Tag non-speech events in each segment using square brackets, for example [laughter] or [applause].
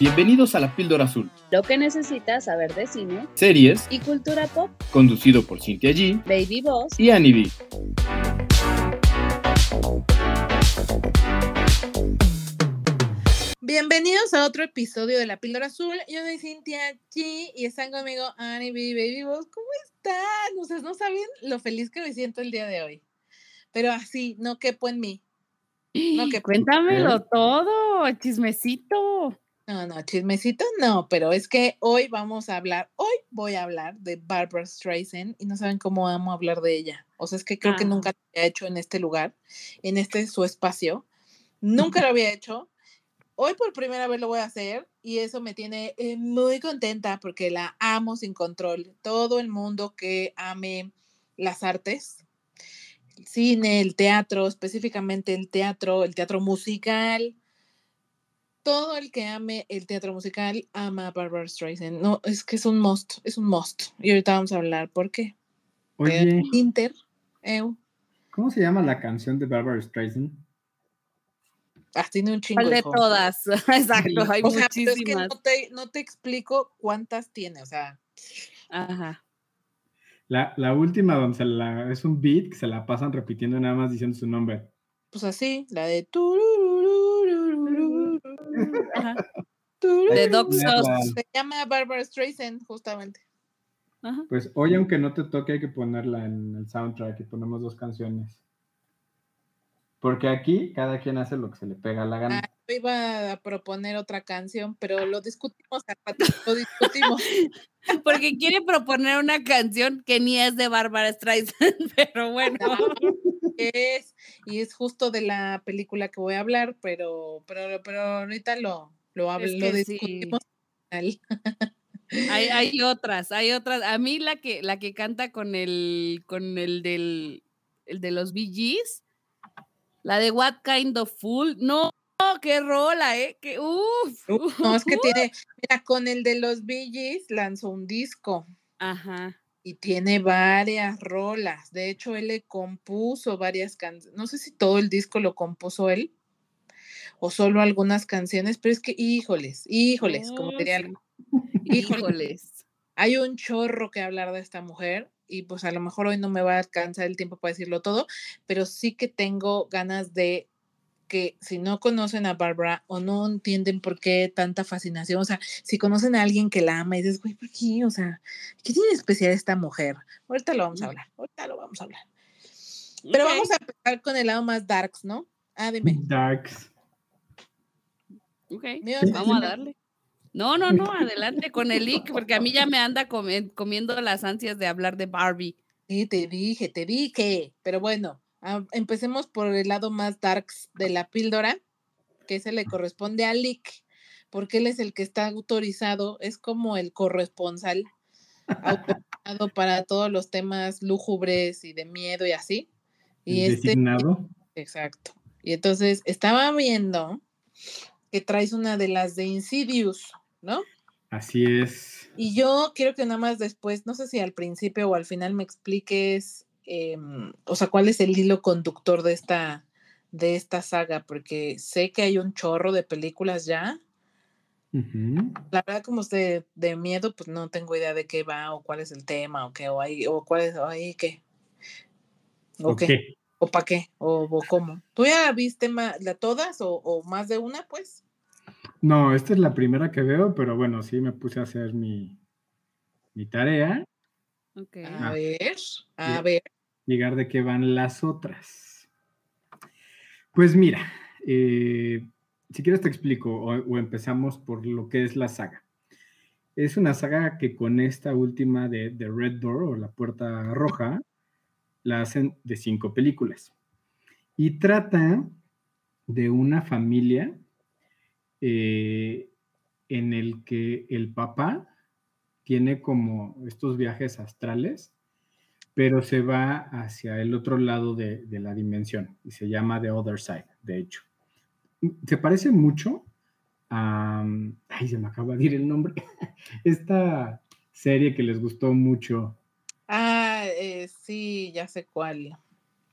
Bienvenidos a La Píldora Azul, Lo que necesitas saber de cine series y cultura pop. conducido por Cintia G Baby Boss. y Annie B. Bienvenidos a otro episodio de La Píldora Azul. Yo soy Cintia G y están conmigo Annie B, Baby Boss. ¿Cómo están? Ustedes no saben lo feliz que me siento el día de hoy. Pero así, no quepo en mí. No quepo. Cuéntamelo todo, chismecito. No, no, chismecito no, pero es que hoy vamos a hablar, hoy voy a hablar de Barbara Streisand y no saben cómo amo hablar de ella. O sea, es que creo que Ah. nunca lo había hecho en este lugar, en este su espacio. Nunca lo [laughs] había hecho. Hoy por primera vez lo voy a hacer y eso me tiene eh, muy contenta porque la amo sin control. Todo el mundo que ame las artes, el cine, el teatro, específicamente el teatro, el teatro musical, todo el que ame el teatro musical ama a Barbara Streisand. No, es que es un must, es un must. Y ahorita vamos a hablar por qué. Oye, Inter, ¿cómo se llama la canción de Barbara Streisand? ah, tiene un chingo ¿Cuál de hijo. todas? [laughs] Exacto, hay O sea, pero es que muchísimas. no te, no te explico cuántas tiene, o sea, Ajá. La, la última donde se la, es un beat que se la pasan repitiendo nada más diciendo su nombre. pues así, la de turururururururu, Ajá. De. Sauce. Se llama Barbara Streisand, justamente. Ajá. Pues hoy, aunque no te toque, hay que ponerla en el soundtrack y ponemos dos canciones. Porque aquí cada quien hace lo que se le pega la gana. Iba a proponer otra canción, pero lo discutimos, [laughs] lo discutimos. Porque quiere proponer una canción que ni es de Barbara Streisand, [laughs] pero bueno. es y es justo de la película que voy a hablar, pero pero pero ahorita lo lo, hablo, Es lo que discutimos. Hay, [laughs] hay otras, hay otras. A mí la que, la que canta con el, con el del, el de los Gees, la de What Kind of Fool, no, qué rola, eh, que uff. Uf, no, es que tiene, mira, con el de los Bee Gees lanzó un disco Ajá. y tiene varias rolas. De hecho, él le compuso varias canciones. No sé si todo el disco lo compuso él o solo algunas canciones, pero es que, híjoles, híjoles, como Oh, diría, [laughs] híjoles, Híjoles. hay un chorro que hablar de esta mujer y pues a lo mejor hoy no me va a alcanzar el tiempo para decirlo todo, pero sí que tengo ganas de que si no conocen a Barbara o no entienden por qué tanta fascinación, o sea, si conocen a alguien que la ama y dices, güey, ¿por qué? O sea, ¿qué tiene especial esta mujer? Ahorita lo vamos a Mm. hablar, ahorita lo vamos a hablar. Pero Ok. vamos a empezar con el lado más darks, ¿no? Ah, dime. Darks. Ok, ¿Me ibas a vamos a darle. No, no, no, adelante con el link, porque a mí ya me anda comi- comiendo las ansias de hablar de Barbie. Sí, te dije, te dije. Pero bueno, ah, empecemos por el lado más darks de la píldora, que se le corresponde a Lick, porque él es el que está autorizado, es como el corresponsal autorizado para todos los temas lúgubres y de miedo y así. Y este, designado. exacto. Y entonces estaba viendo que traes una de las de Insidious, ¿no? Así es. Y yo quiero que nada más después, no sé si al principio o al final me expliques, em, o sea, cuál es el hilo conductor de esta, de esta saga, porque sé que hay un chorro de películas ya. La verdad, como es de, de miedo, pues no tengo idea de qué va o cuál es el tema o qué, o ahí, o cuál es, o ahí qué. O qué, Ok. o para qué, o, o cómo. ¿Tú ya viste ma- la, todas o, o más de una, pues? No, esta es la primera que veo, pero bueno, sí me puse a hacer mi, mi tarea, Ok. A Ah. ver, a Bien. ver. Llegar de qué van las otras. Pues mira, eh, si quieres te explico o, empezamos por lo que es la saga. Es una saga que con esta última de, de Red Door o la puerta roja la hacen de cinco películas. Y trata de una familia eh, en el que el papá tiene como estos viajes astrales, pero se va hacia el otro lado de, de la dimensión y se llama The Other Side, de hecho. Se parece mucho a... Ay, se me acaba de ir el nombre. [laughs] Esta serie que les gustó mucho. Ah, eh, sí, ya sé cuál.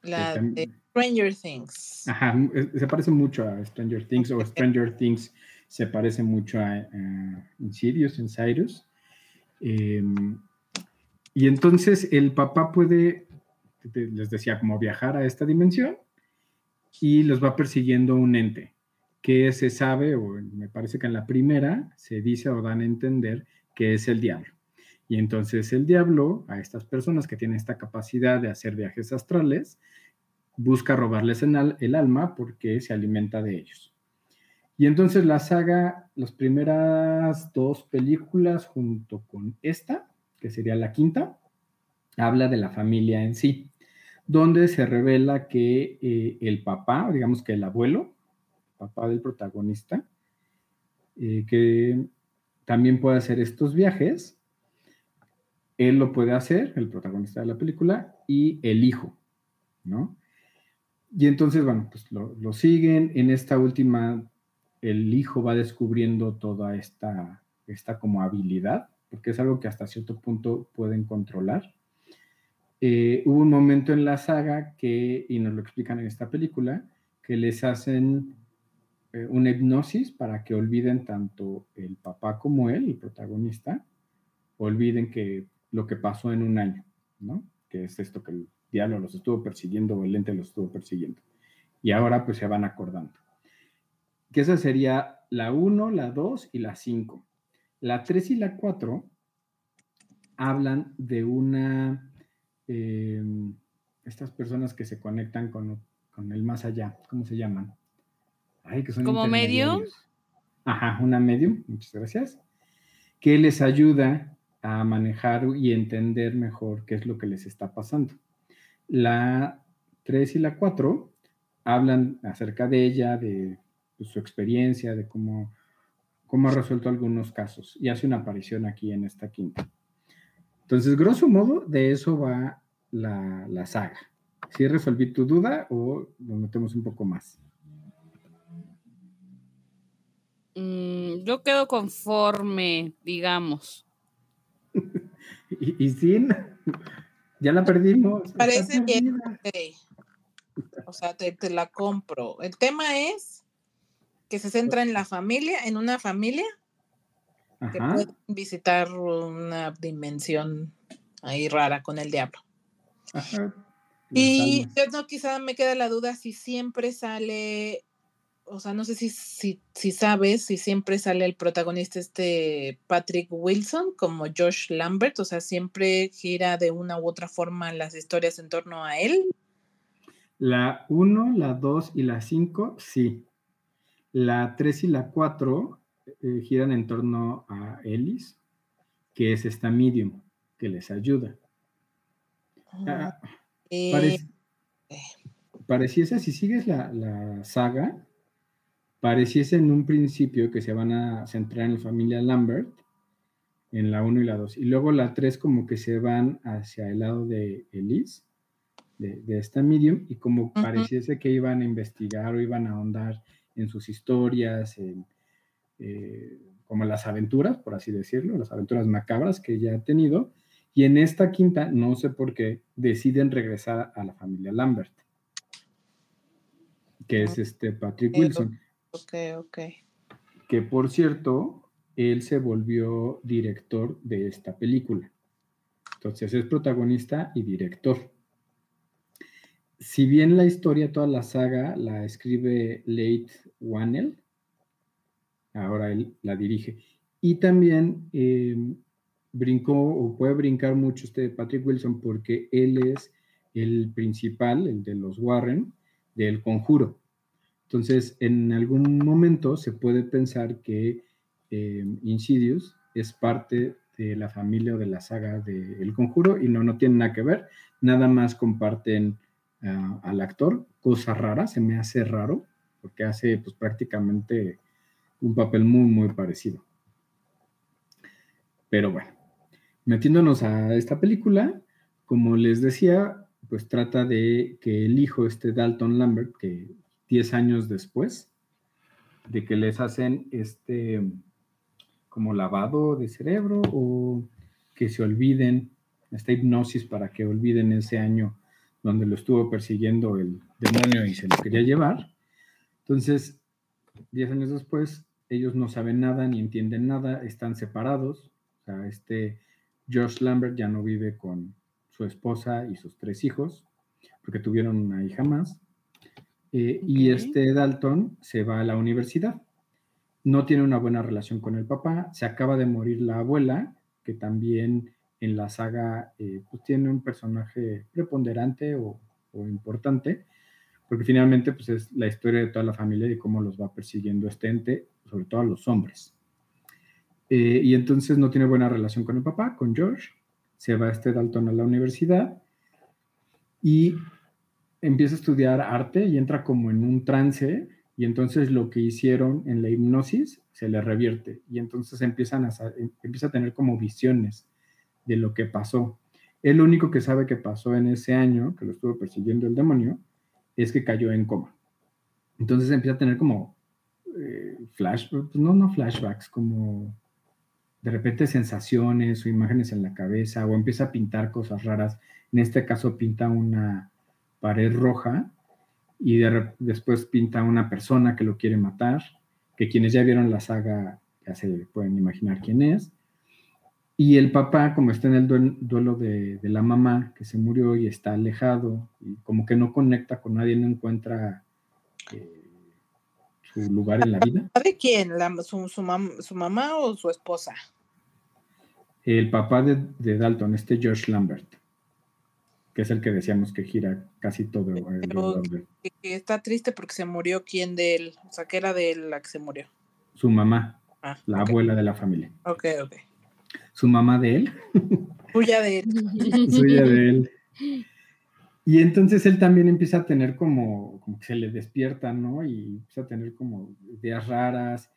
La de Stranger Things. Ajá, se parece mucho a Stranger Things o Stranger Things se parece mucho a, a Insidious, en Cyrus. Y entonces el papá puede, les decía, como viajar a esta dimensión y los va persiguiendo un ente que se sabe, o me parece que en la primera se dice o dan a entender que es el diablo. Y entonces el diablo, a estas personas que tienen esta capacidad de hacer viajes astrales, busca robarles el alma porque se alimenta de ellos. Y entonces la saga, las primeras dos películas junto con esta, que sería la quinta, habla de la familia en sí, donde se revela que eh, el papá, digamos que el abuelo, papá del protagonista, eh, que también puede hacer estos viajes, él lo puede hacer, el protagonista de la película, y el hijo, ¿no? Y entonces, bueno, pues lo, lo siguen. En esta última, el hijo va descubriendo toda esta, esta como habilidad, porque es algo que hasta cierto punto pueden controlar. Eh, hubo un momento en la saga que, y nos lo explican en esta película, que les hacen eh, una hipnosis para que olviden tanto el papá como él, el protagonista, olviden que lo que pasó en un año, ¿no? Que es esto que el diablo los estuvo persiguiendo o el ente los estuvo persiguiendo. Y ahora pues se van acordando. Que esa sería la 1, la 2 y la 5. La 3 y la 4 hablan de una... eh, estas personas que se conectan con, con el más allá, ¿cómo se llaman? Ay, que son ¿Como medium? Ajá, una medium, muchas gracias. Que les ayuda a manejar y entender mejor qué es lo que les está pasando. La 3 y la 4 hablan acerca de ella, de pues, su experiencia, de cómo, cómo ha resuelto algunos casos y hace una aparición aquí en esta quinta. Entonces, grosso modo, de eso va la, la saga. ¿Sí resolví tu duda o nos metemos un poco más? Mm, yo quedo conforme, digamos. [laughs] Y, y sin, ya la perdimos. Parece bien. O sea, te, te la compro. El tema es que se centra en la familia, en una familia que puede visitar una dimensión ahí rara con el diablo. ajá. Y yo no, quizá me queda la duda si siempre sale, o sea, no sé si, si, si sabes si siempre sale el protagonista este Patrick Wilson como Josh Lambert, o sea, siempre gira de una u otra forma las historias en torno a él. La 1, la 2 y la 5, sí. La 3 y la 4 eh, giran en torno a Ellis, que es esta medium que les ayuda. Ah, Eh, parec- pareciese, si sigues la, la saga, pareciese en un principio que se van a centrar en la familia Lambert, en la 1 y la 2, y luego la 3 como que se van hacia el lado de Elise, de, de esta medium, y como pareciese que iban a investigar o iban a ahondar en sus historias, en, eh, como las aventuras, por así decirlo, las aventuras macabras que ya ha tenido, y en esta quinta, no sé por qué, deciden regresar a la familia Lambert, que es este Patrick Wilson, ok, ok. que por cierto, él se volvió director de esta película. Entonces es protagonista y director. Si bien la historia, toda la saga, la escribe Late Whannell, ahora él la dirige. Y también eh, brincó o puede brincar mucho este Patrick Wilson porque él es el principal, el de los Warren, del conjuro. Entonces, en algún momento se puede pensar que eh, Insidious es parte de la familia o de la saga de El Conjuro y no, no tiene nada que ver, nada más comparten al actor, cosa rara, se me hace raro, porque hace pues prácticamente un papel muy, muy parecido. Pero bueno, metiéndonos a esta película, como les decía, pues trata de que el hijo, este Dalton Lambert, que 10 años después de que les hacen este como lavado de cerebro o que se olviden, esta hipnosis para que olviden ese año donde lo estuvo persiguiendo el demonio y se lo quería llevar. Entonces, 10 años después, ellos no saben nada ni entienden nada, están separados. O sea, este George Lambert ya no vive con su esposa y sus tres hijos, porque tuvieron una hija más. Eh, y este Dalton se va a la universidad. No tiene una buena relación con el papá. Se acaba de morir la abuela, que también en la saga eh, pues tiene un personaje preponderante o, importante, porque finalmente pues es la historia de toda la familia y cómo los va persiguiendo este ente, sobre todo a los hombres. Eh, y entonces no tiene buena relación con el papá, con George. Se va este Dalton a la universidad y empieza a estudiar arte y entra como en un trance y entonces lo que hicieron en la hipnosis se le revierte y entonces empiezan a, em- empieza a tener como visiones de lo que pasó. Lo único que sabe que pasó en ese año, que lo estuvo persiguiendo el demonio, es que cayó en coma. Entonces empieza a tener como eh, flash, pues no, no flashbacks, como de repente sensaciones o imágenes en la cabeza o empieza a pintar cosas raras. En este caso pinta una pared roja y de después pinta una persona que lo quiere matar, que quienes ya vieron la saga ya se pueden imaginar quién es. Y el papá, como está en el duel- duelo de, de la mamá que se murió y está alejado, y como que no conecta con nadie, no encuentra eh, su lugar en la vida. ¿De quién? ¿La- su, su mam- ¿Su mamá o su esposa? El papá de, de Dalton, este George Lambert, que es el que decíamos que gira casi todo. Pero- Que, que está triste porque se murió quién de él. O sea, que era de él la que se murió. Su mamá, Ah, la abuela de la familia. Ok, ok. Su mamá de él, Tuya de él. [laughs] suya de él. Y entonces él también empieza a tener como, como que se le despierta, ¿no? Y empieza a tener como ideas raras,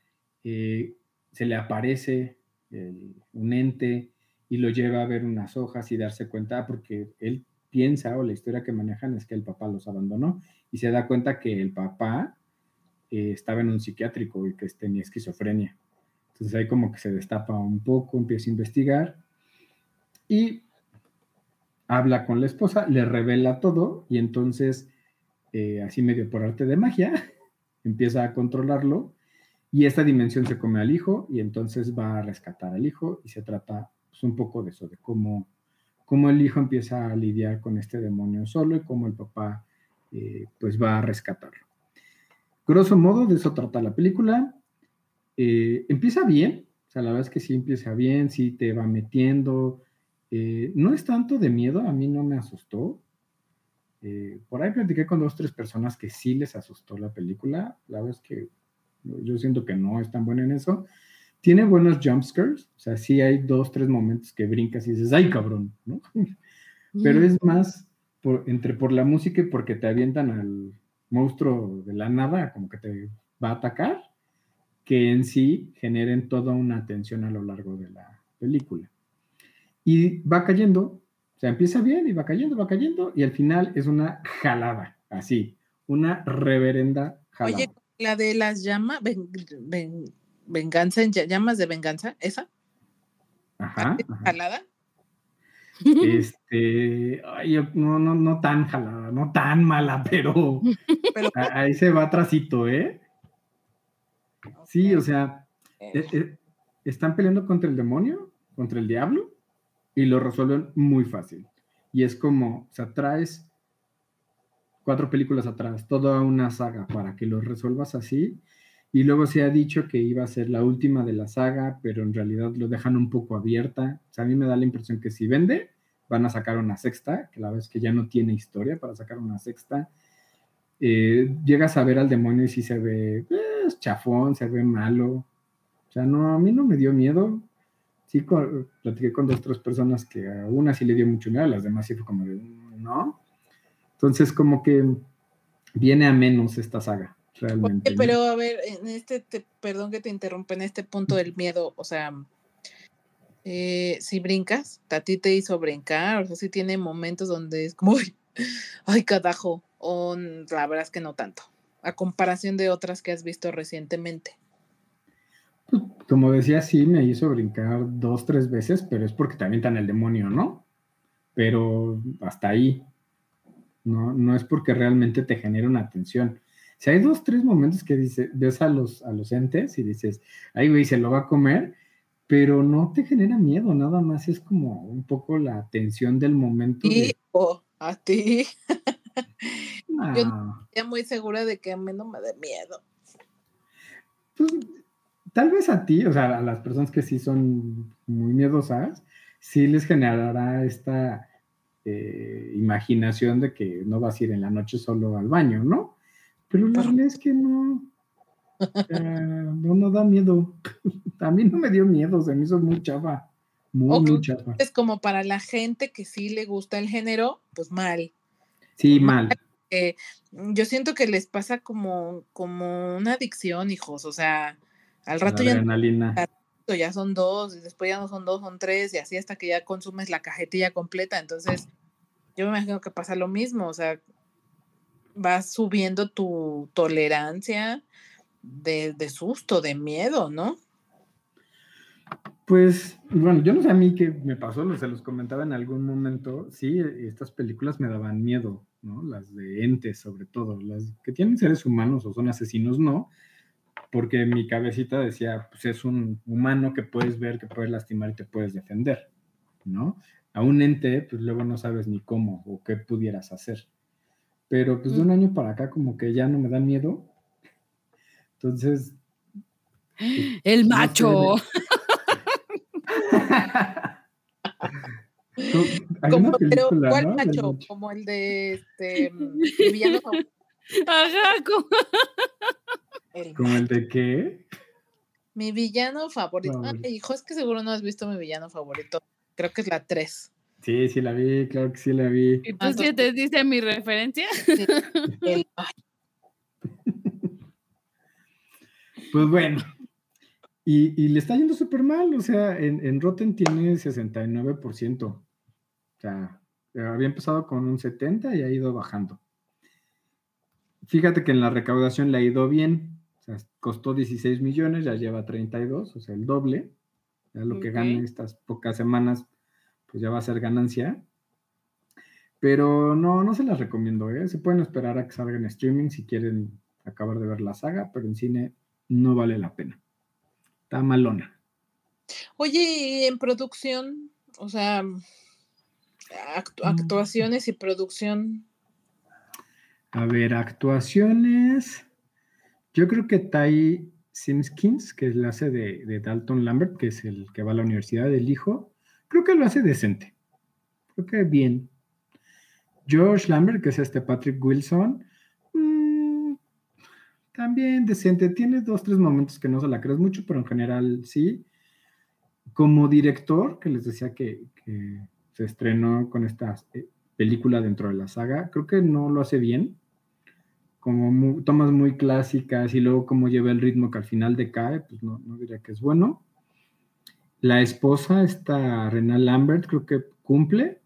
eh, se le aparece el- un ente y lo lleva a ver unas hojas y darse cuenta, porque él piensa, o la historia que manejan es que el papá los abandonó, y se da cuenta que el papá eh, estaba en un psiquiátrico y que tenía esquizofrenia. Entonces ahí como que se destapa un poco, empieza a investigar y habla con la esposa, le revela todo y entonces, eh, así medio por arte de magia, [laughs] empieza a controlarlo y esta dimensión se come al hijo y entonces va a rescatar al hijo y se trata pues, un poco de eso, de cómo, cómo el hijo empieza a lidiar con este demonio solo y cómo el papá eh, pues va a rescatarlo. Grosso modo, de eso trata la película. Eh, empieza bien, o sea, la verdad es que sí empieza bien, sí te va metiendo. Eh, no es tanto de miedo, a mí no me asustó. Eh, por ahí platiqué con dos, tres personas que sí les asustó la película. La verdad es que yo siento que no es tan buena en eso. Tiene buenos jumpscares, o sea, sí hay dos, tres momentos que brincas y dices, ¡ay, cabrón! ¿no? [laughs] Pero es más por, entre por la música y porque te avientan al monstruo de la nada, como que te va a atacar, que en sí generen toda una tensión a lo largo de la película. Y va cayendo, o sea, empieza bien y va cayendo, va cayendo, y al final es una jalada, así, una reverenda jalada. Oye, la de las llamas, ven- ven- venganza en lla- llamas de venganza, ¿esa? Ajá, ¿Es ajá. jalada? Este, ay, no, no, no tan jalada, no tan mala, pero [laughs] Pero ahí se va atrasito, ¿eh? Sí, o sea, eh, eh, eh, están peleando contra el demonio, contra el diablo, y lo resuelven muy fácil. Y es como, o sea, traes cuatro películas atrás, toda una saga para que lo resuelvas así. Y luego se ha dicho que iba a ser la última de la saga, pero en realidad lo dejan un poco abierta. O sea, a mí me da la impresión que si vende, van a sacar una sexta, que la verdad es que ya no tiene historia para sacar una sexta. Eh, llegas a ver al demonio y sí se ve eh, chafón, se ve malo. O sea, no, a mí no me dio miedo. Sí, platiqué con dos, tres personas que a una sí le dio mucho miedo, a las demás sí fue como de, "Mm, no. Entonces, como que viene a menos esta saga, realmente. Pero a ver, en este, te- perdón que te interrumpa, en este punto del miedo, o sea, eh, si brincas, a ti te hizo brincar, o sea, si tiene momentos donde es como, "Uy, [laughs] ay, cadajo, o la verdad es que no tanto, a comparación de otras que has visto recientemente. Como decía, sí me hizo brincar dos, tres veces, pero es porque te avientan el demonio, ¿no? Pero hasta ahí. No, no es porque realmente te genere una tensión. Si hay dos, tres momentos que dices, ves a los, a los entes y dices, ay, güey, se lo va a comer, pero no te genera miedo, nada más es como un poco la tensión del momento. Y de, o a ti. [laughs] Yo "Ah". estoy muy segura de que a mí no me dé miedo. Pues, tal vez a ti, o sea, a las personas que sí son muy miedosas, sí les generará esta eh, imaginación de que no vas a ir en la noche solo al baño, ¿no? Pero la realidad es que no, eh, no, no da miedo. [laughs] A mí no me dio miedo, se me hizo muy chafa, muy, Ok. muy chafa. Es como para la gente que sí le gusta el género, pues mal. Sí, mal. Eh, yo siento que les pasa como, como una adicción, hijos. O sea, al rato ya, no- ya son dos, y después ya no son dos, son tres, y así hasta que ya consumes la cajetilla completa. Entonces, yo me imagino que pasa lo mismo. O sea, vas subiendo tu tolerancia de, de susto, de miedo, ¿no? Pues, bueno, yo no sé a mí qué me pasó, se los comentaba en algún momento. Sí, estas películas me daban miedo, ¿no? Las de entes, sobre todo. Las que tienen seres humanos o son asesinos, no. Porque mi cabecita decía, pues es un humano que puedes ver, que puedes lastimar y te puedes defender, ¿no? A un ente, pues luego no sabes ni cómo o qué pudieras hacer. Pero pues de un año para acá como que ya no me da miedo. Entonces, El No macho. [laughs] [laughs] Como, pero, ¿cuál ¿no? Macho? Como el de este [laughs] mi villano favorito. Ajá, como- [laughs] El ¿Como el de qué? Mi villano favorito. Favorito. Ay, hijo, es que seguro no has visto mi villano favorito. Creo que es la 3. Sí, sí la vi, claro que sí la vi. ¿Y tú Ah, sí te diste mi referencia? El, ay, [laughs] Pues bueno. Y, y le está yendo súper mal, o sea, en, en Rotten tiene 69%. Sea, había empezado con un 70 y ha ido bajando. Fíjate que en la recaudación le ha ido bien. O sea, costó 16 millones, ya lleva 32, o sea, el doble. Ya lo que Ok. gane estas pocas semanas, pues ya va a ser ganancia. Pero no, no se las recomiendo, ¿eh? Se pueden esperar a que salga en streaming si quieren acabar de ver la saga, pero en cine no vale la pena. Está malona. Oye, y en producción, o sea, actu- Mm. actuaciones y producción. A ver, actuaciones. Yo creo que Ty Simpkins, que es la hace de, de Dalton Lambert, que es el que va a la universidad del hijo, creo que lo hace decente. Creo que bien. George Lambert, que es este Patrick Wilson, mm, también decente. Tiene dos, tres momentos que no se la crees mucho, pero en general sí. Como director, que les decía que, que se estrenó con esta eh, película dentro de la saga, creo que no lo hace bien. Como tomas muy clásicas y luego como lleva el ritmo que al final decae, pues no, no diría que es bueno. La esposa, esta Rena Lambert, creo que cumple,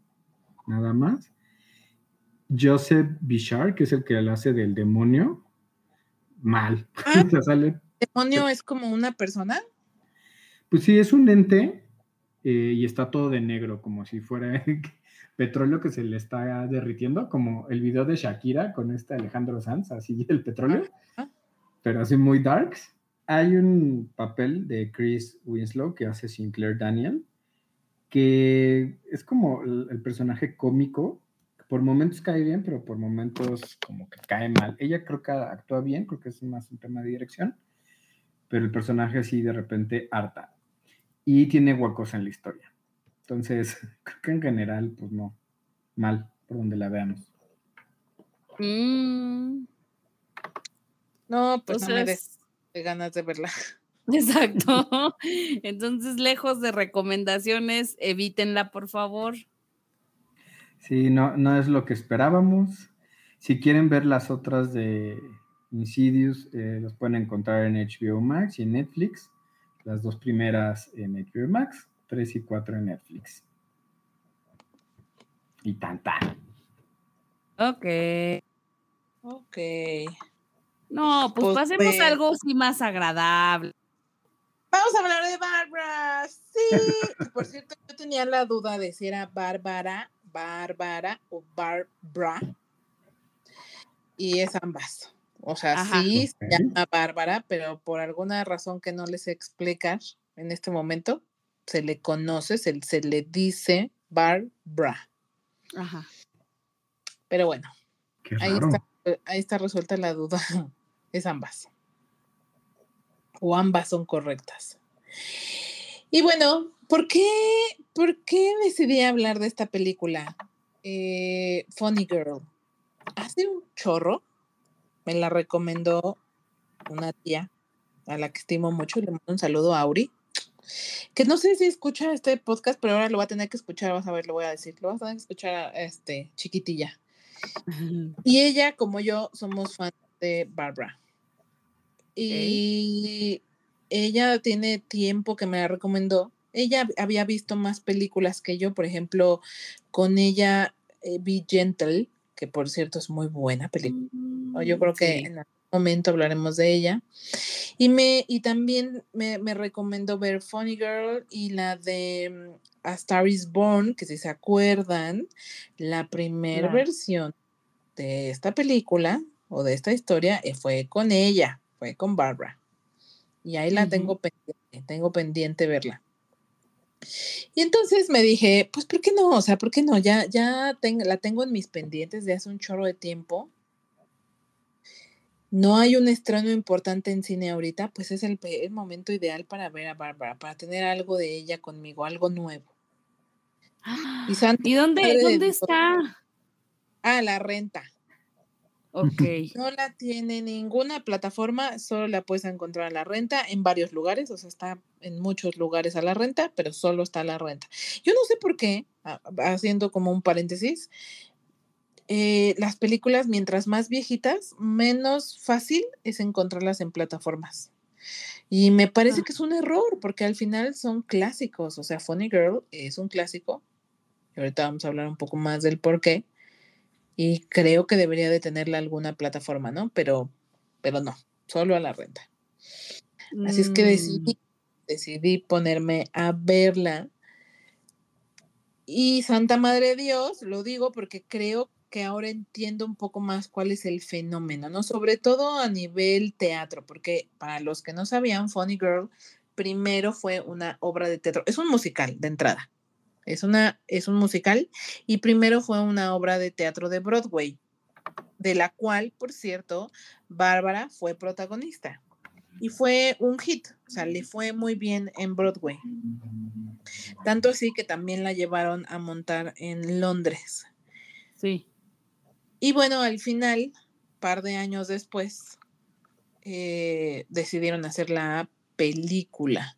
nada más. Joseph Bishar, que es el que la hace del demonio, mal. [laughs] Ah. O sea, sale ¿Demonio es como una persona? Pues sí, es un ente eh, y está todo de negro, como si fuera [laughs] petróleo que se le está derritiendo, como el video de Shakira con este Alejandro Sanz, así [laughs] el petróleo, pero así muy darks. Hay un papel de Chris Winslow que hace Sinclair Daniel, que es como el, el personaje cómico, que por momentos cae bien, pero por momentos como que cae mal. Ella creo que actúa bien, creo que es más un tema de dirección, pero el personaje así de repente harta y tiene huecos en la historia. Entonces, [laughs] creo que en general, pues no, mal, por donde la veamos. Mm, No, pues no me des ganas de verla. [laughs] exacto. Entonces, lejos de recomendaciones, evítenla, por favor. Sí, no, no es lo que esperábamos. Si quieren ver las otras de Insidious, eh, las pueden encontrar en HBO Max y en Netflix. Las dos primeras en HBO Max, tres y cuatro en Netflix. Y tan tan. Ok. Ok. No, pues, Pues, pasemos a bueno. algo así más agradable. Vamos a hablar de Bárbara. Sí. Y por cierto, yo tenía la duda de si era Bárbara, Bárbara o Barbara. Y es ambas. O sea, Ajá. sí se llama Bárbara, pero por alguna razón que no les explicar en este momento, se le conoce, se, se le dice Barbara. Ajá. Pero bueno, está, ahí está resuelta la duda. [laughs] Es ambas. O ambas son correctas. Y bueno, ¿por qué, por qué decidí hablar de esta película? Eh, Funny Girl. Hace un chorro me la recomendó una tía a la que estimo mucho y le mando un saludo a Auri. Que no sé si escucha este podcast, pero ahora lo va a tener que escuchar, vas a ver, lo voy a decir, lo vas a tener que escuchar a este chiquitilla. Y ella, como yo, somos fans de Barbara. Y ella tiene tiempo que me la recomendó. Ella había visto más películas que yo, por ejemplo, con ella eh, Be Gentle, que por cierto es muy buena película. Yo creo que Sí. en algún momento hablaremos de ella. Y, me, y también me, me recomendó ver Funny Girl y la de mm, A Star is Born, que si se acuerdan, la primera versión de esta película o de esta historia eh, fue con ella, fue con Barbara. Y ahí la tengo pendiente, tengo pendiente verla. Y entonces me dije, pues, ¿por qué no? O sea, ¿por qué no? Ya, ya la tengo en mis pendientes de hace un chorro de tiempo. No hay un estreno importante en cine ahorita, pues es el, momento ideal para ver a Bárbara, para tener algo de ella conmigo, algo nuevo. Y Santa ¿Y dónde, dónde está? Ah, la renta. Ok. No la tiene ninguna plataforma, solo la puedes encontrar a la renta en varios lugares, o sea, está en muchos lugares a la renta, pero solo está a la renta. Yo no sé por qué, a- haciendo como un paréntesis, eh, las películas, mientras más viejitas, menos fácil es encontrarlas en plataformas. Y me parece Ah. que es un error, porque al final son clásicos, o sea, Funny Girl es un clásico, y ahorita vamos a hablar un poco más del por qué. Y creo que debería de tenerla alguna plataforma, ¿no? Pero, pero no, solo a la renta. Así es que Mm, decidí, decidí ponerme a verla. Y Santa Madre de Dios, lo digo porque creo que ahora entiendo un poco más cuál es el fenómeno, ¿no? Sobre todo a nivel teatro, porque para los que no sabían, Funny Girl primero fue una obra de teatro, es un musical de entrada. Es, una, es un musical y primero fue una obra de teatro de Broadway, de la cual, por cierto, Bárbara fue protagonista. Y fue un hit, o sea, le fue muy bien en Broadway. Tanto así que también la llevaron a montar en Londres. Sí. Y bueno, al final, par de años después, eh, decidieron hacer la película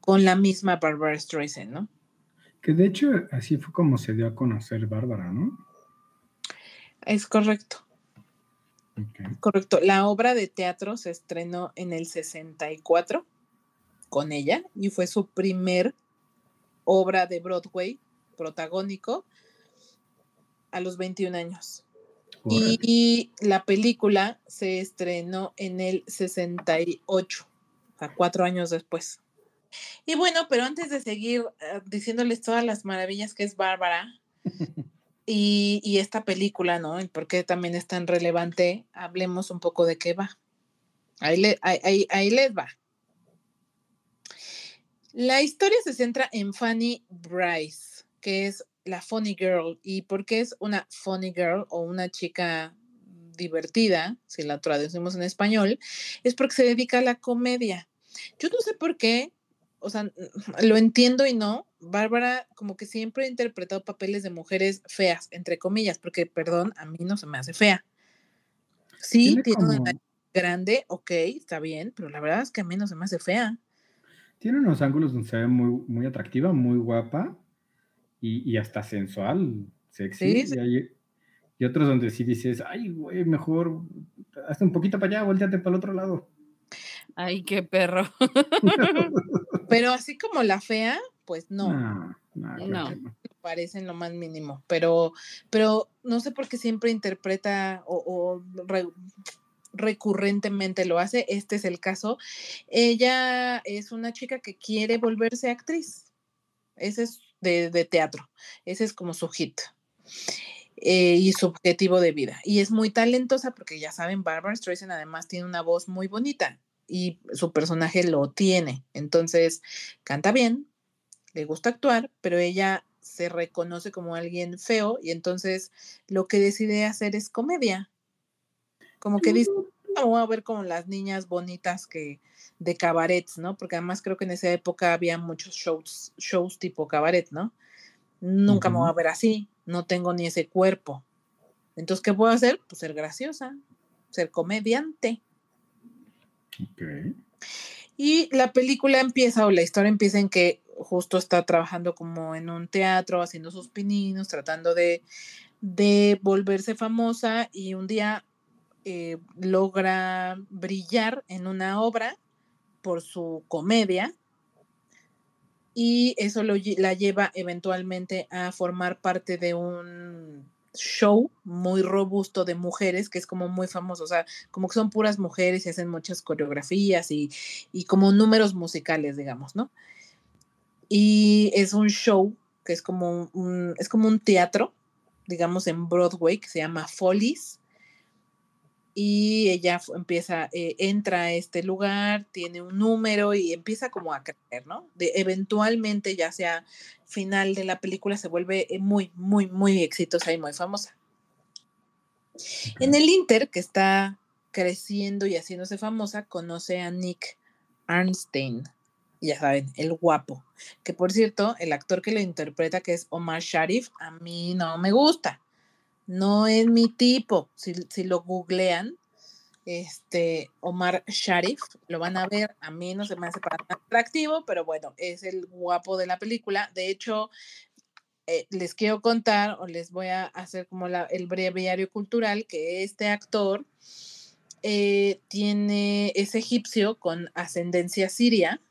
con la misma Barbara Streisand, ¿no? Que de hecho así fue como se dio a conocer Bárbara, ¿no? Es correcto. Correcto. La obra de teatro se estrenó en el 64 con ella y fue su primer obra de Broadway protagónico a los 21 años. Y la película se estrenó en el 68, o sea, cuatro años después. Y bueno, pero antes de seguir eh, diciéndoles todas las maravillas que es Bárbara [laughs] y, y esta película, ¿no? Y por qué también es tan relevante, hablemos un poco de qué va. Ahí, le- ahí- ahí- ahí les va. La historia se centra en Fanny Bryce, que es la funny girl. ¿Y por qué es una funny girl o una chica divertida, si la traducimos en español? Es porque se dedica a la comedia. Yo no sé por qué, o sea, [laughs] lo entiendo y no. Bárbara como que siempre ha interpretado papeles de mujeres feas, entre comillas, porque, perdón, a mí no se me hace fea. Sí, Tiene tiene una como- nariz grande, ok, está bien, pero la verdad es que a mí no se me hace fea. Tiene unos ángulos donde se ve muy, muy atractiva, muy guapa y, y hasta sensual, sexy. Sí, sí. Y, hay- y otros donde sí dices, ay, güey, mejor hazte un poquito para allá, volteate para el otro lado. Ay, qué perro. Pero así como la fea, pues no. No, no, No. no. parece en lo más mínimo, pero, pero no sé por qué siempre interpreta o, o re- recurrentemente lo hace. Este es el caso. Ella es una chica que quiere volverse actriz. Ese es de, de teatro. Ese es como su hit. eh, y su objetivo de vida. Y es muy talentosa porque ya saben, Barbara Streisand además tiene una voz muy bonita y su personaje lo tiene. Entonces, canta bien, le gusta actuar, pero ella se reconoce como alguien feo y entonces lo que decide hacer es comedia. Como que dice, vamos a ver como las niñas bonitas que de cabarets, ¿no? Porque además creo que en esa época había muchos shows, shows tipo cabaret, ¿no? Nunca me voy a ver así, no tengo ni ese cuerpo. Entonces, ¿qué puedo hacer? Pues ser graciosa, ser comediante. Y la película empieza, o la historia empieza en que justo está trabajando como en un teatro, haciendo sus pininos, tratando de, de volverse famosa y un día eh, logra brillar en una obra por su comedia y eso lo, la lleva eventualmente a formar parte de un show muy robusto de mujeres que es como muy famoso, o sea, como que son puras mujeres y hacen muchas coreografías y, y como números musicales, digamos, ¿no? Y es un show que es como un, es como un teatro, digamos, en Broadway, que se llama Follies. Y ella empieza, eh, entra a este lugar, tiene un número y empieza como a creer, ¿no? De eventualmente, ya sea final de la película, se vuelve eh, muy, muy, muy exitosa y muy famosa. En el Inter, que está creciendo y haciéndose famosa, conoce a Nick Arnstein, ya saben, el guapo. Que por cierto, el actor que lo interpreta, que es Omar Sharif, a mí no me gusta. No es mi tipo. Si, si lo googlean, este Omar Sharif, lo van a ver. A mí no se me hace para atractivo, pero bueno, es el guapo de la película. De hecho, eh, les quiero contar o les voy a hacer como la, el breviario cultural que este actor eh, tiene, es egipcio con ascendencia siria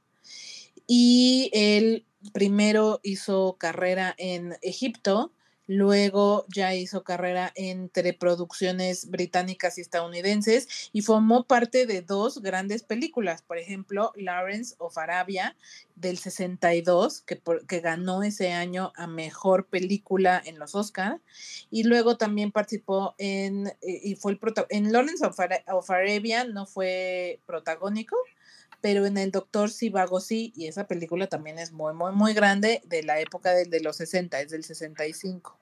y él primero hizo carrera en Egipto, luego ya hizo carrera entre producciones británicas y estadounidenses y formó parte de dos grandes películas, por ejemplo, Lawrence of Arabia del 62, que, que ganó ese año a mejor película en los Oscars, y luego también participó en, eh, y fue el en Lawrence of Arabia no fue protagónico, pero en el Doctor Sivago sí, y esa película también es muy, muy, muy grande de la época de, de los 60, es del 65.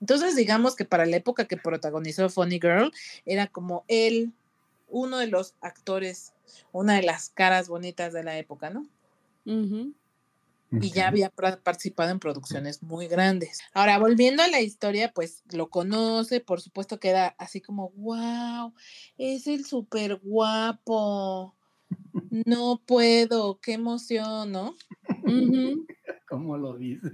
Entonces, digamos que para la época que protagonizó Funny Girl, era como él, uno de los actores, una de las caras bonitas de la época, ¿no? Y ya había participado en producciones muy grandes. Ahora, volviendo a la historia, pues lo conoce, por supuesto queda así como, wow, es el súper guapo no puedo, qué emoción, ¿no? [laughs] ¿Cómo lo dices?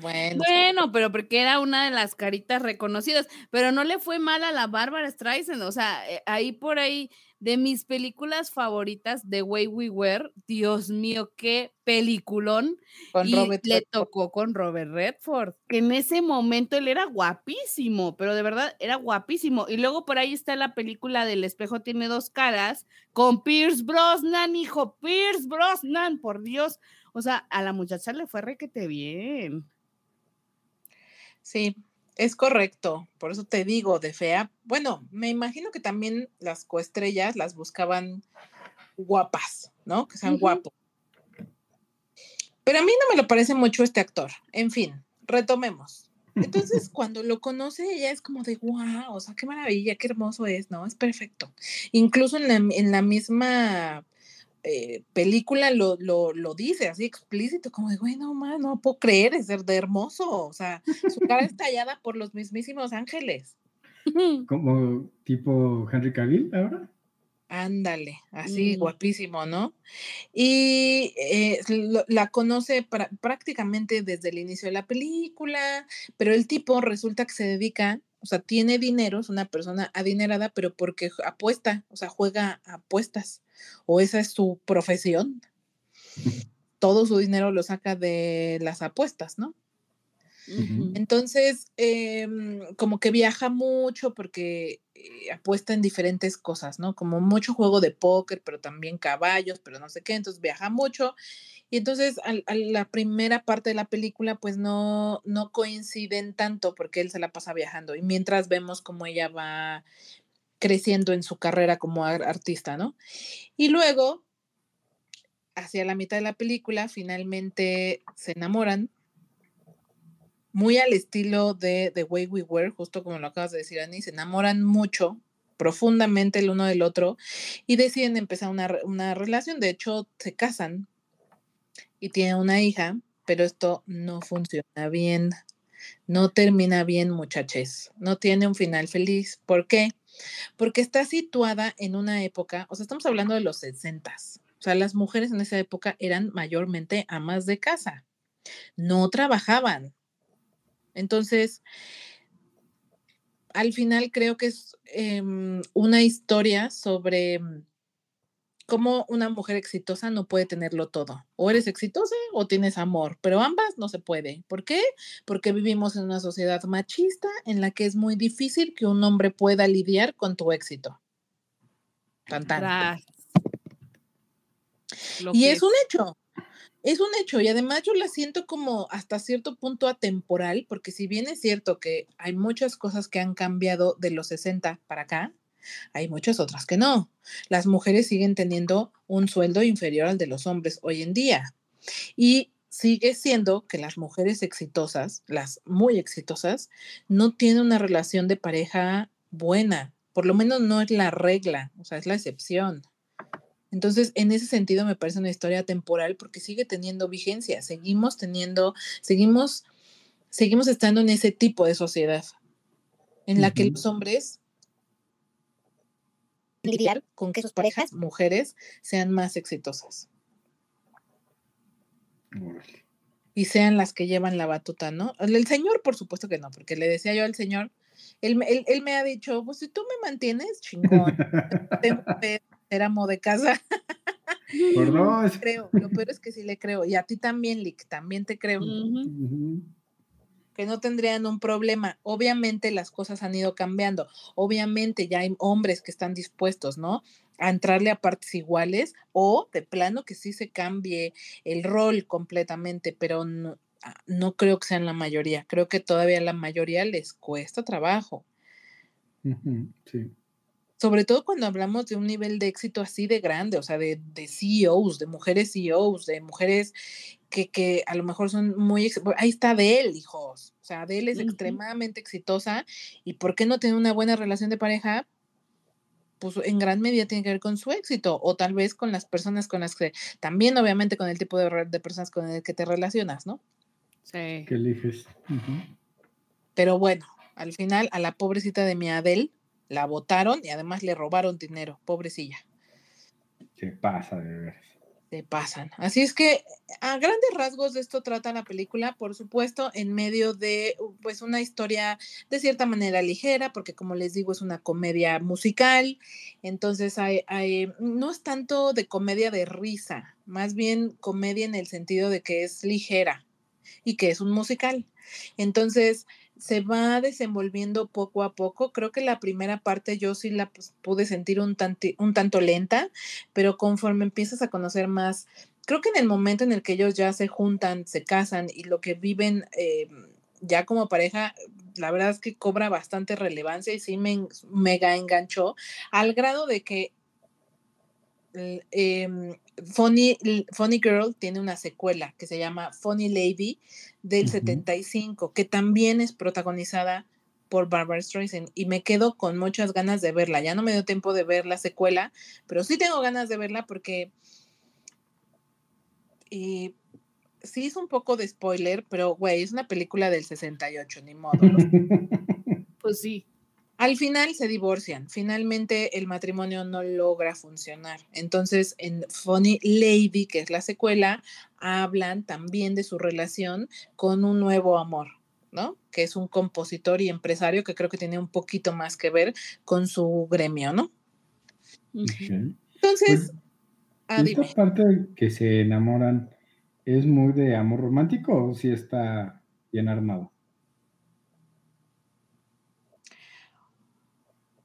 Bueno. Bueno, pero porque era una de las caritas reconocidas, pero no le fue mal a la Bárbara Streisand, o sea, eh, ahí por ahí de mis películas favoritas de Way We Were, Dios mío, qué peliculón. Con y Robert le Redford. tocó con Robert Redford. que En ese momento él era guapísimo, pero de verdad era guapísimo. Y luego por ahí está la película del espejo tiene dos caras con Pierce Brosnan, hijo, Pierce Brosnan, por Dios. O sea, a la muchacha le fue requete bien. Sí, es correcto. Por eso te digo, de fea. Bueno, me imagino que también las coestrellas las buscaban guapas, ¿no? Que sean Ujú. guapos. Pero a mí no me lo parece mucho este actor. En fin, retomemos. Entonces, [laughs] cuando lo conoce, ella es como de, wow, o sea, qué maravilla, qué hermoso es, ¿no? Es perfecto. Incluso en la, en la misma eh, película lo, lo, lo dice así explícito, como de, güey, no más, no puedo creer, es de, hermoso. O sea, su cara [laughs] es tallada por los mismísimos ángeles. Como tipo Henry Cavill ahora. Ándale, así Mm. guapísimo, ¿no? Y eh, lo- la conoce pra- prácticamente desde el inicio de la película, pero el tipo resulta que se dedica, o sea, tiene dinero, es una persona adinerada, pero porque apuesta, o sea, juega a apuestas, o esa es su profesión. Todo su dinero lo saca de las apuestas, ¿no? Entonces, em, como que viaja mucho porque eh, apuesta en diferentes cosas, ¿no? Como mucho juego de póker, pero también caballos, pero no sé qué, entonces viaja mucho. Y entonces al- a la primera parte de la película pues no, no coinciden tanto porque él se la pasa viajando y mientras vemos cómo ella va creciendo en su carrera como ar- artista, ¿no? Y luego, hacia la mitad de la película, finalmente se enamoran muy al estilo de The Way We Were, justo como lo acabas de decir, Annie, se enamoran mucho, profundamente el uno del otro y deciden empezar una, una relación. De hecho, se casan y tienen una hija, pero esto no funciona bien. No termina bien, muchaches. No tiene un final feliz. ¿Por qué? Porque está situada en una época, o sea, estamos hablando de los 60 O sea, las mujeres en esa época eran mayormente amas de casa. No trabajaban. Entonces, al final creo que es em, una historia sobre mm, cómo una mujer exitosa no puede tenerlo todo. O eres exitosa o tienes amor, pero ambas no se puede. ¿Por qué? Porque vivimos en una sociedad machista en la que es muy difícil que un hombre pueda lidiar con tu éxito. Tan, tan. Y que es un hecho. Es un hecho y además yo la siento como hasta cierto punto atemporal, porque si bien es cierto que hay muchas cosas que han cambiado de los 60 para acá, hay muchas otras que no. Las mujeres siguen teniendo un sueldo inferior al de los hombres hoy en día. Y sigue siendo que las mujeres exitosas, las muy exitosas, no tienen una relación de pareja buena. Por lo menos no es la regla, o sea, es la excepción. Entonces, en ese sentido me parece una historia temporal porque sigue teniendo vigencia, seguimos teniendo, seguimos, seguimos estando en ese tipo de sociedad en la que los hombres lidiar con que sus parejas, mujeres, sean más exitosas Órale. y sean las que llevan la batuta, ¿no? El, señor, por supuesto que no, porque le decía yo al señor, él, me- él, él me ha dicho, pues si tú me mantienes, chingón, [laughs] tengo que ser amo de casa. Por dos. [laughs] creo, lo peor es que sí le creo. Y a ti también, Lick, también te creo. Que no tendrían un problema. Obviamente las cosas han ido cambiando. Obviamente ya hay hombres que están dispuestos, ¿no? A entrarle a partes iguales o de plano que sí se cambie el rol completamente, pero no, ah, no creo que sean la mayoría. Creo que todavía la mayoría les cuesta trabajo. Sí. Sobre todo cuando hablamos de un nivel de éxito así de grande, o sea, de, de CEOs, de mujeres CEOs, de mujeres que, que a lo mejor son muy... Ahí está Adele, hijos. O sea, Adele es extremadamente exitosa. ¿Y por qué no tiene una buena relación de pareja? Pues en gran medida tiene que ver con su éxito o tal vez con las personas con las que... También obviamente con el tipo de, personas con el que te relacionas, ¿no? Sí. ¿Qué eliges? Pero bueno, al final a la pobrecita de mi Adele la votaron y además le robaron dinero, pobrecilla. Se pasa de ver. Te pasan. Así es que a grandes rasgos de esto trata la película, por supuesto, en medio de pues una historia de cierta manera ligera, porque como les digo es una comedia musical, entonces hay, hay- no es tanto de comedia de risa, más bien comedia en el sentido de que es ligera y que es un musical. Entonces se va desenvolviendo poco a poco. Creo que la primera parte yo sí la pues, pude sentir un, tanti- un tanto lenta, pero conforme empiezas a conocer más, creo que en el momento en el que ellos ya se juntan, se casan y lo que viven eh, ya como pareja, la verdad es que cobra bastante relevancia y sí me mega enganchó al grado de que l- em, Funny, Funny Girl tiene una secuela que se llama Funny Lady del Ujú. 75, que también es protagonizada por Barbara Streisand y me quedo con muchas ganas de verla. Ya no me dio tiempo de ver la secuela, pero sí tengo ganas de verla porque y sí es un poco de spoiler, pero güey, es una película del 68, ni modo. [laughs] Pues sí. Al final se divorcian, finalmente el matrimonio no logra funcionar. Entonces, en Funny Lady, que es la secuela, hablan también de su relación con un nuevo amor, ¿no? Que es un compositor y empresario que creo que tiene un poquito más que ver con su gremio, ¿no? Entonces, Pues, ah, ¿y dime. esta parte que se enamoran es muy de amor romántico o si está bien armado?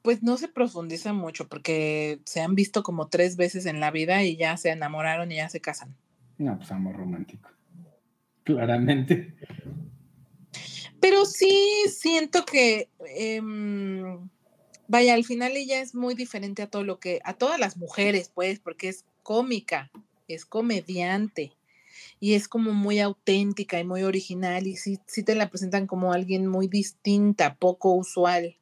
Pues no se profundiza mucho porque se han visto como tres veces en la vida y ya se enamoraron y ya se casan. No, pues amor romántico. Claramente. Pero sí siento que, em, vaya, al final ella es muy diferente a todo lo que, a todas las mujeres, pues, porque es cómica, es comediante y es como muy auténtica y muy original y sí, sí te la presentan como alguien muy distinta, poco usual.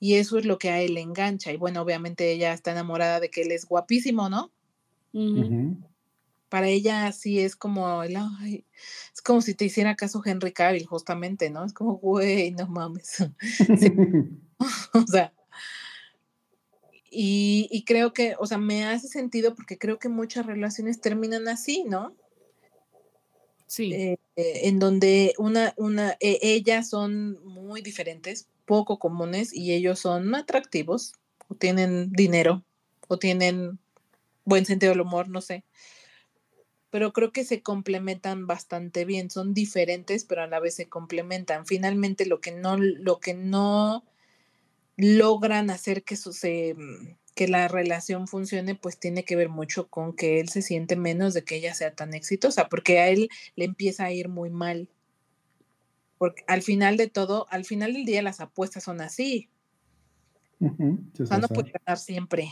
Y eso es lo que a él le engancha. Y bueno, obviamente ella está enamorada de que él es guapísimo, ¿no? Para ella sí es como, el, ay, es como si te hiciera caso Henry Cavill, justamente, ¿no? Es como, güey, no mames. [laughs] [laughs] [laughs] o sea, y, y creo que, o sea, me hace sentido porque creo que muchas relaciones terminan así, ¿no? Sí. eh, eh, en donde una, una, e- ellas son muy diferentes, poco comunes, y ellos son atractivos, o tienen dinero, o tienen buen sentido del humor, no sé. Pero creo que se complementan bastante bien, son diferentes, pero a la vez se complementan. Finalmente, lo que no, lo que no logran hacer que eso se mm, que la relación funcione, pues tiene que ver mucho con que él se siente menos de que ella sea tan exitosa, porque a él le empieza a ir muy mal. Porque al final de todo, al final del día las apuestas son así. O sea, no puedes ganar siempre.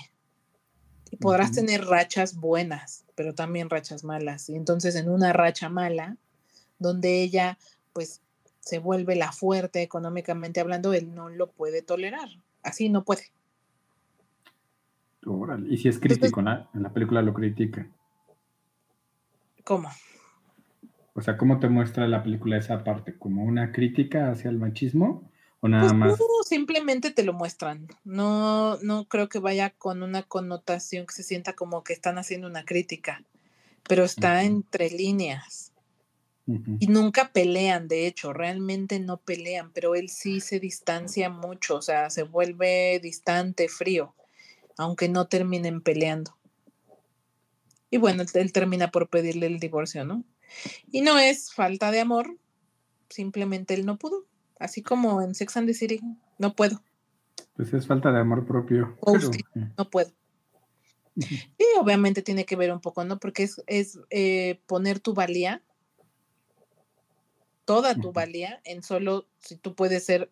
Y podrás tener rachas buenas, pero también rachas malas. Y entonces en una racha mala, donde ella pues se vuelve la fuerte económicamente hablando, él no lo puede tolerar. Así no puede. Y si es crítico, ¿no? en la película lo critica. ¿Cómo? O sea, ¿cómo te muestra la película esa parte? ¿Como una crítica hacia el machismo? ¿O nada Pues más? no, simplemente te lo muestran. No, no creo que vaya con una connotación que se sienta como que están haciendo una crítica, pero está entre líneas. Y nunca pelean, de hecho, realmente no pelean, pero él sí se distancia mucho, o sea, se vuelve distante, frío, aunque no terminen peleando. Y bueno, él, termina por pedirle el divorcio, ¿no? Y no es falta de amor, simplemente él no pudo. Así como en Sex and the City, no puedo, Pues es falta de amor propio. Pero, sí. eh, no puedo. Y obviamente tiene que ver un poco, ¿no? Porque es, es eh, poner tu valía, toda tu valía, en solo si tú puedes ser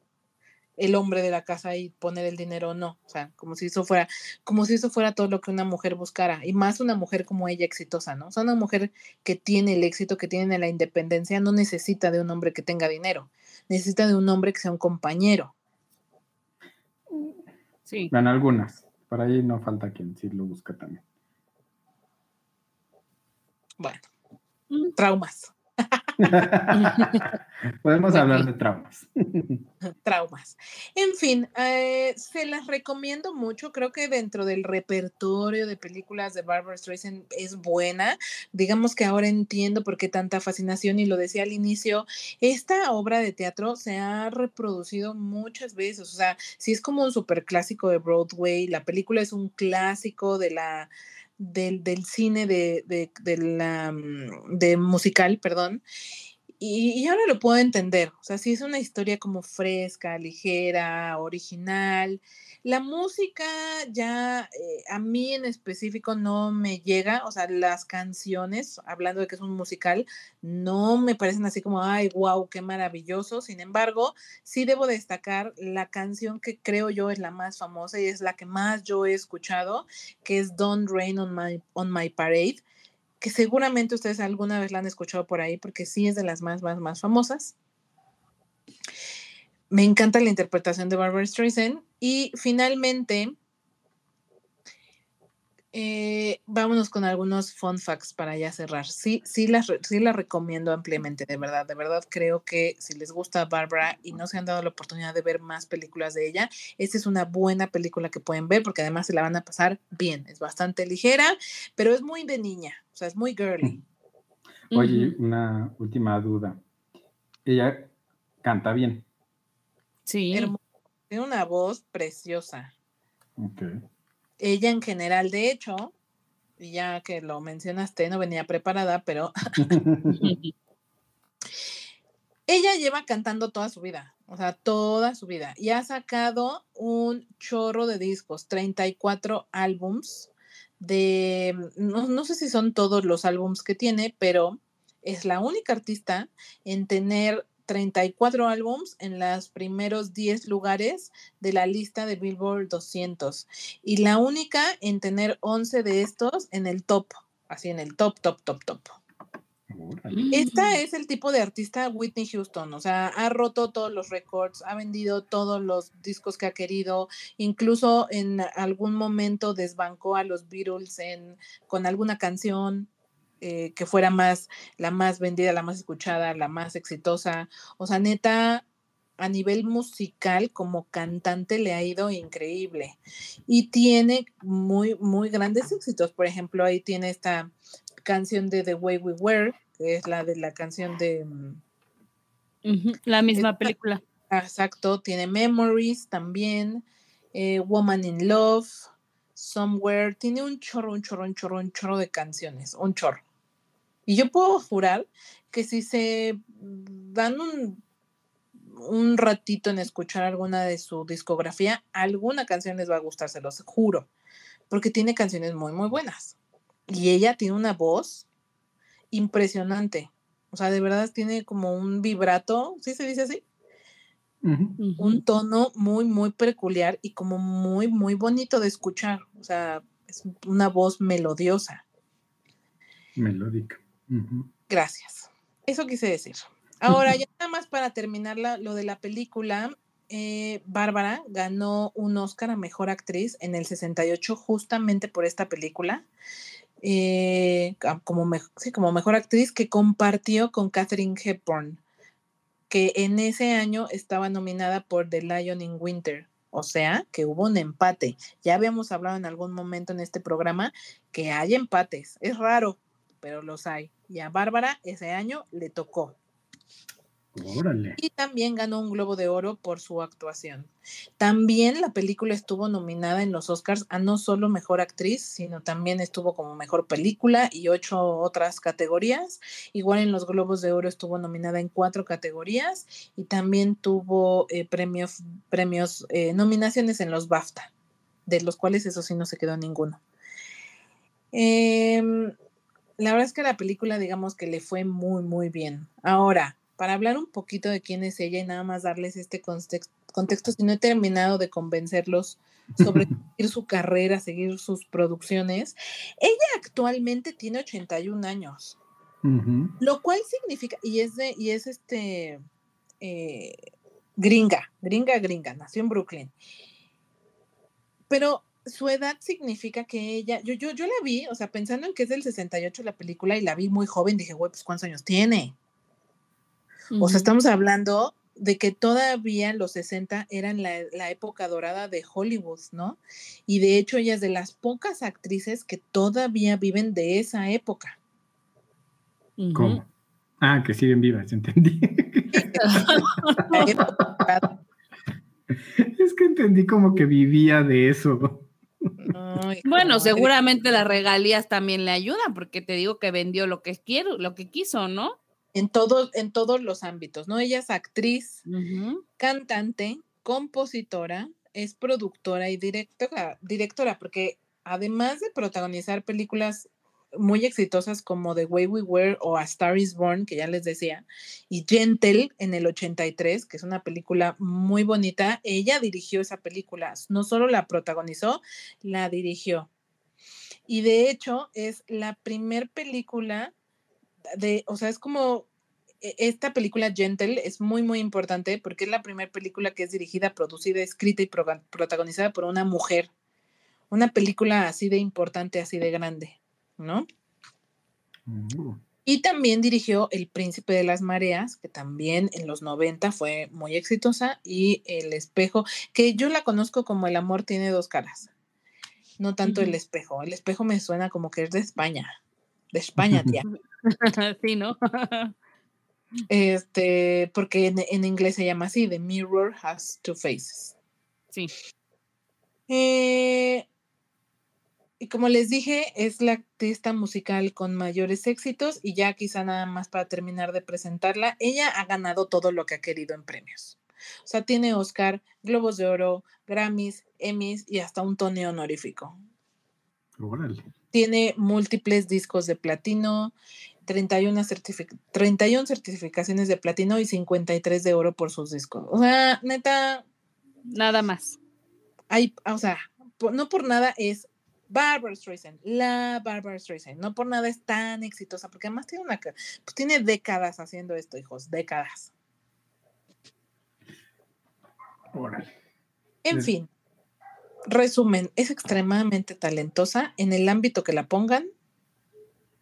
el hombre de la casa y poner el dinero o no. O sea, como si eso fuera, como si eso fuera todo lo que una mujer buscara. Y más una mujer como ella exitosa, ¿no? O sea, una mujer que tiene el éxito, que tiene la independencia, no necesita de un hombre que tenga dinero. Necesita de un hombre que sea un compañero. Sí. Bueno, algunas. Por ahí no falta quien sí lo busca también. Bueno, Mm. traumas. [laughs] Podemos hablar de traumas. [laughs] traumas. En fin, eh, se las recomiendo mucho. Creo que dentro del repertorio de películas de Barbara Streisand es buena. Digamos que ahora entiendo por qué tanta fascinación y lo decía al inicio, esta obra de teatro se ha reproducido muchas veces. O sea, si es como un superclásico de Broadway, la película es un clásico de la del, del cine de, de, de la mm, de musical, perdón. Y, y ahora lo puedo entender. O sea, si es una historia como fresca, ligera, original. La música ya eh, a mí en específico no me llega. O sea, las canciones, hablando de que es un musical, no me parecen así como, ay, wow, qué maravilloso. Sin embargo, sí debo destacar la canción que creo yo es la más famosa y es la que más yo he escuchado, que es Don't Rain on My, on my Parade que seguramente ustedes alguna vez la han escuchado por ahí, porque sí es de las más, más, más famosas. Me encanta la interpretación de Barbara Streisand. Y finalmente, eh, vámonos con algunos fun facts para ya cerrar. Sí, sí las, sí las recomiendo ampliamente, de verdad. De verdad creo que si les gusta Barbara y no se han dado la oportunidad de ver más películas de ella, esta es una buena película que pueden ver porque además se la van a pasar bien. Es bastante ligera, pero es muy de niña, o sea, es muy girly. Oye, una última duda. Ella canta bien. Sí. Hermosa, Tiene una voz preciosa. Ok. Ella en general, de hecho, ya que lo mencionaste, no venía preparada, pero [laughs] [laughs] ella lleva cantando toda su vida. O sea, toda su vida. Y ha sacado un chorro de discos, 34 álbums de, no, no sé si son todos los álbums que tiene, pero es la única artista en tener 34 álbums en los primeros 10 lugares de la lista de Billboard 200 y la única en tener 11 de estos en el top, así en el top, top, top, top. Esta es el tipo de artista Whitney Houston, o sea, ha roto todos los récords, ha vendido todos los discos que ha querido, incluso en algún momento desbancó a los Beatles en, con alguna canción eh, que fuera más, la más vendida, la más escuchada, la más exitosa. O sea, neta, a nivel musical como cantante le ha ido increíble y tiene muy, muy grandes éxitos. Por ejemplo, ahí tiene esta canción de The Way We Were, que es la de la canción de... mm, La misma Esta- película. Exacto, tiene Memories también, eh, Woman in Love, Somewhere, tiene un chorro, un chorro, un chorro, un chorro de canciones, un chorro. Y yo puedo jurar que si se dan un, un ratito en escuchar alguna de su discografía, alguna canción les va a gustar, se los juro, porque tiene canciones muy, muy buenas. Y ella tiene una voz impresionante. O sea, de verdad tiene como un vibrato, ¿sí se dice así? Un tono muy, muy peculiar y como muy, muy bonito de escuchar. O sea, es una voz melodiosa. Melódica. Gracias. Eso quise decir. Ahora, ya nada más para terminar la- lo de la película, eh, Bárbara ganó un Oscar a Mejor Actriz en el 68 justamente por esta película. eh, como, sí, como mejor actriz que compartió con Katherine Hepburn, que en ese año estaba nominada por The Lion in Winter. O sea, que hubo un empate. Ya habíamos hablado en algún momento en este programa que hay empates. Es raro, pero los hay. Y a Bárbara ese año le tocó. Órale. Y también ganó un Globo de Oro por su actuación. También la película estuvo nominada en los Oscars a no solo Mejor Actriz, sino también estuvo como Mejor Película y ocho otras categorías. Igual en los Globos de Oro estuvo nominada en cuatro categorías y también tuvo eh, premios, premios eh, nominaciones en los BAFTA, de los cuales eso sí no se quedó ninguno. Em, la verdad es que la película, digamos que le fue muy, muy bien. Ahora, para hablar un poquito de quién es ella y nada más darles este context- contexto, si no he terminado de convencerlos sobre [laughs] seguir su carrera, seguir sus producciones, ella actualmente tiene 81 años, lo cual significa, y es de, y es este eh, gringa, gringa, gringa, nació en Brooklyn. Pero su edad significa que ella, yo, yo, yo la vi, o sea, pensando en que es del 68 la película y la vi muy joven, dije, güey, pues ¿cuántos años tiene? O sea, estamos hablando de que todavía los 60 eran la, la época dorada de Hollywood, ¿no? Y de hecho ella es de las pocas actrices que todavía viven de esa época. ¿Cómo? Ah, que siguen vivas, [laughs] entendí. La época dorada. es que entendí como que vivía de eso. Ay, Bueno, seguramente las regalías también le ayudan, porque te digo que vendió lo que quiero, lo que quiso, ¿no? En todos, en todos los ámbitos, ¿no? Ella es actriz, cantante, compositora, es productora y directora, directora, porque además de protagonizar películas muy exitosas como The Way We Were o A Star is Born, que ya les decía, y Gentle en el 83, que es una película muy bonita, ella dirigió esa película, no solo la protagonizó, la dirigió. Y de hecho es la primer película de, o sea, es como e- esta película Gentle es muy, muy importante porque es la primera película que es dirigida, producida, escrita y protagonizada por una mujer. Una película así de importante, así de grande, ¿no? Y también dirigió El Príncipe de las Mareas, que también en los 90 fue muy exitosa, y El Espejo, que yo la conozco como El amor tiene dos caras, no tanto El. Espejo. El Espejo me suena como que es de España, de España, tía. [laughs] sí, ¿no? [laughs] Este, porque en, en inglés se llama así, The Mirror Has Two Faces. sí. Eh, y como les dije, es la artista musical con mayores éxitos y ya quizá nada más para terminar de presentarla, ella ha ganado todo lo que ha querido en premios. O sea, tiene Oscar, Globos de Oro, Grammys, Emmys y hasta un Tony honorífico. Órale. Tiene múltiples discos de platino, 31, certific- 31 certificaciones de platino y 53 de oro por sus discos. O sea, neta, Nada más. hay, o sea, no por nada es Barbara Streisand, la Barbara Streisand. No por nada es tan exitosa, porque además tiene una, pues tiene décadas haciendo esto, hijos, décadas. Órale. En fin, resumen, es extremadamente talentosa en el ámbito que la pongan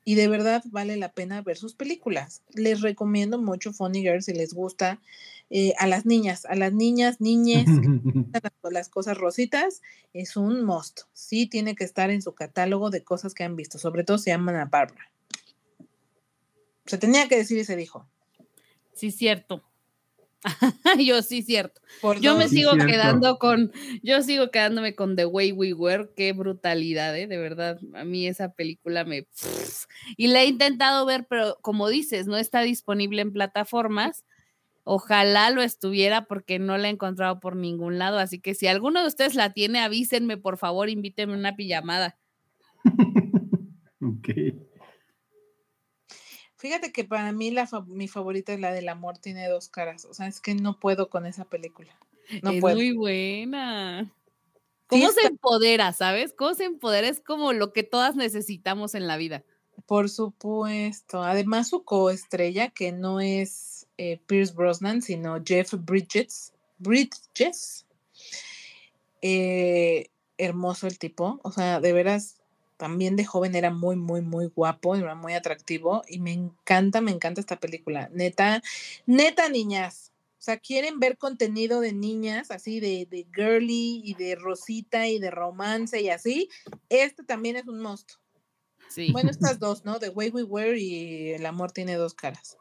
y de verdad vale la pena ver sus películas. Les recomiendo mucho Funny Girl si les gusta eh, a las niñas, a las niñas, niñes, las, [laughs] las cosas rositas, es un must. Sí tiene que estar en su catálogo de cosas que han visto, sobre todo se llaman a Barbara. Se tenía que decir y se dijo. Sí, cierto. [laughs] yo sí, cierto. Por Yo me Sí, sigo cierto. quedando con, yo sigo quedándome con The Way We Were, qué brutalidad, ¿eh? de verdad. A mí esa película me... Y la he intentado ver, pero como dices, no está disponible en plataformas. Ojalá lo estuviera porque no la he encontrado por ningún lado. Así que si alguno de ustedes la tiene, avísenme, por favor, invítenme a una pijamada. [laughs] ok. Fíjate que para mí la fa- mi favorita es la del amor tiene dos caras. O sea, es que no puedo con esa película. No es puedo. muy buena. Sí, ¿Cómo se está- empodera, sabes? ¿Cómo se empodera? Es como lo que todas necesitamos en la vida. Por supuesto. Además, su coestrella, que no es eh, Pierce Brosnan, sino Jeff Bridges. Bridges. Eh, hermoso el tipo. O sea, de veras, también de joven era muy, muy, muy guapo, era muy atractivo. Y me encanta, me encanta esta película. Neta, neta, niñas. O sea, quieren ver contenido de niñas, así de, de girly y de rosita y de romance y así. Este también es un monstruo. Sí. Bueno, [laughs] estas dos, ¿no? The Way We Were y El amor tiene dos caras.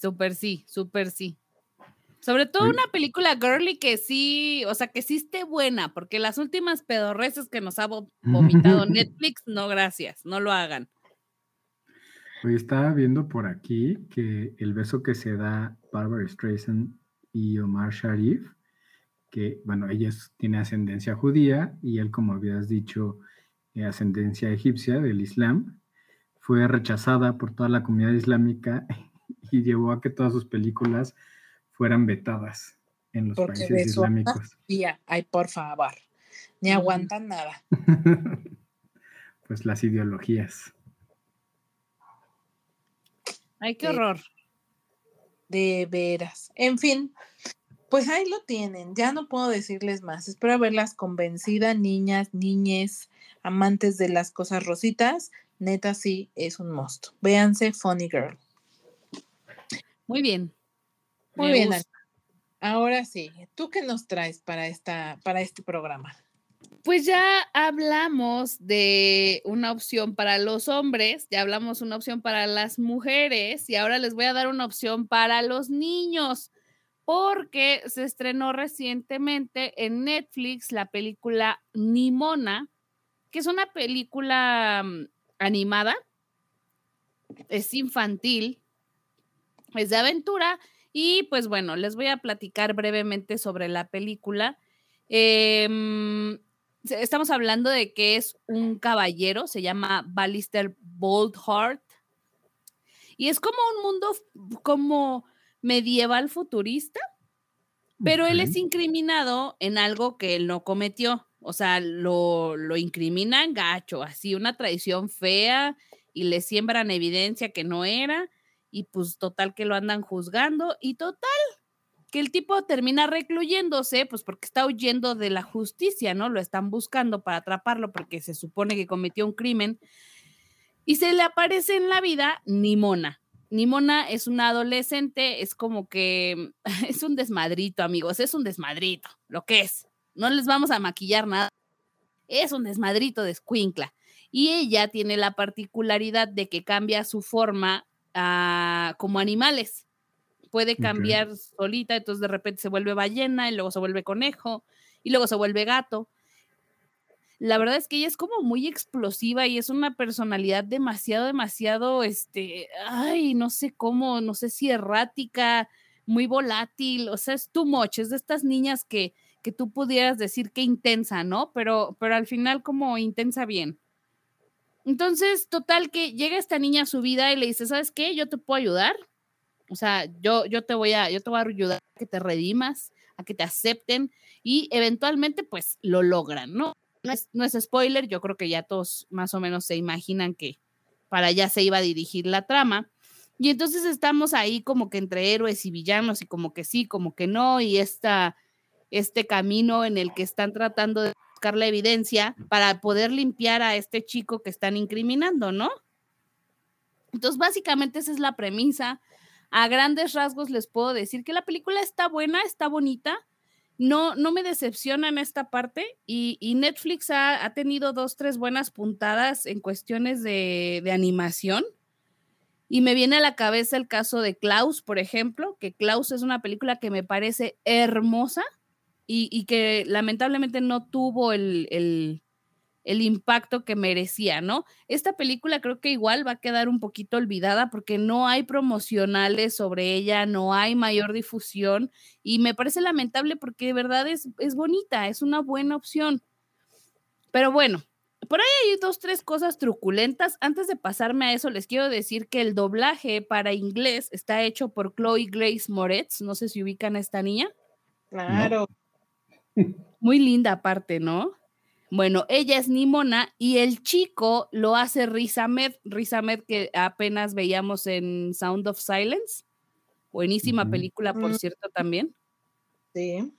Súper sí, súper sí. Sobre todo una película girly que sí, o sea, que sí esté buena, porque las últimas pedorreces que nos ha vo- vomitado [laughs] Netflix, no gracias, no lo hagan. Hoy estaba viendo por aquí que el beso que se da Barbara Streisand y Omar Sharif, que, bueno, ella es- tiene ascendencia judía y él, como habías dicho, eh, ascendencia egipcia del Islam, fue rechazada por toda la comunidad islámica [laughs] y llevó a que todas sus películas fueran vetadas en los Porque países islámicos. Ay, por favor. Ni aguantan nada. [laughs] pues las ideologías. Ay, qué horror. De veras. En fin, pues ahí lo tienen. Ya no puedo decirles más. Espero haberlas convencida, niñas, niñes, amantes de las cosas rositas. Neta, sí, es un monstruo. Véanse Funny Girl. Muy bien. Muy Me bien, gusta. Ahora sí, ¿tú qué nos traes para, esta, para este programa? Pues ya hablamos de una opción para los hombres, ya hablamos una opción para las mujeres y ahora les voy a dar una opción para los niños, porque se estrenó recientemente en Netflix la película Nimona, que es una película mm, animada, es infantil, es de aventura y pues bueno, les voy a platicar brevemente sobre la película. Em, estamos hablando de que es un caballero, se llama Ballister Boldheart, y es como un mundo como medieval futurista, pero él es incriminado en algo que él no cometió. O sea, lo, lo incriminan gacho, así una traición fea y le siembran evidencia que no era y pues total que lo andan juzgando y total que el tipo termina recluyéndose pues porque está huyendo de la justicia, ¿no? Lo están buscando para atraparlo porque se supone que cometió un crimen y se le aparece en la vida Nimona. Nimona es una adolescente, es como que [laughs] es un desmadrito, amigos, es un desmadrito, lo que es. No les vamos a maquillar nada. Es un desmadrito de escuincla. Y ella tiene la particularidad de que cambia su forma como animales. Puede cambiar solita, entonces de repente se vuelve ballena y luego se vuelve conejo y luego se vuelve gato. La verdad es que ella es como muy explosiva y es una personalidad demasiado, demasiado, este, ay, no sé cómo, no sé si errática, muy volátil, o sea, es too much, es de estas niñas que, que tú pudieras decir que intensa, ¿no? Pero, pero al final como intensa bien. Entonces, total que llega esta niña a su vida y le dice, ¿sabes qué? Yo te puedo ayudar. O sea, yo, yo te voy a, yo te voy a ayudar a que te redimas, a que te acepten y eventualmente pues lo logran, ¿no? No es, no es spoiler, yo creo que ya todos más o menos se imaginan que para allá se iba a dirigir la trama. Y entonces estamos ahí como que entre héroes y villanos y como que sí, como que no, y esta, este camino en el que están tratando de buscar la evidencia para poder limpiar a este chico que están incriminando, ¿no? Entonces, básicamente esa es la premisa. A grandes rasgos les puedo decir que la película está buena, está bonita. No, no me decepciona en esta parte y, Netflix ha, ha, tenido dos, tres buenas puntadas en cuestiones de, de animación. Y me viene a la cabeza el caso de Klaus, por ejemplo, que Klaus es una película que me parece hermosa y, que lamentablemente no tuvo el, el, el, impacto que merecía, ¿no? Esta película creo que igual va a quedar un poquito olvidada porque no hay promocionales sobre ella, no hay mayor difusión y me parece lamentable porque de verdad es, es bonita, es una buena opción. Pero bueno, por ahí hay dos, tres cosas truculentas. Antes de pasarme a eso, les quiero decir que el doblaje para inglés está hecho por Chloe Grace Moretz. No sé si ubican a esta niña. Claro. Muy linda aparte, ¿no? Bueno, ella es Nimona y el chico lo hace Riz Ahmed. Riz Ahmed que apenas veíamos en Sound of Silence. Buenísima uh -huh. película, por mm. cierto, también. Sí.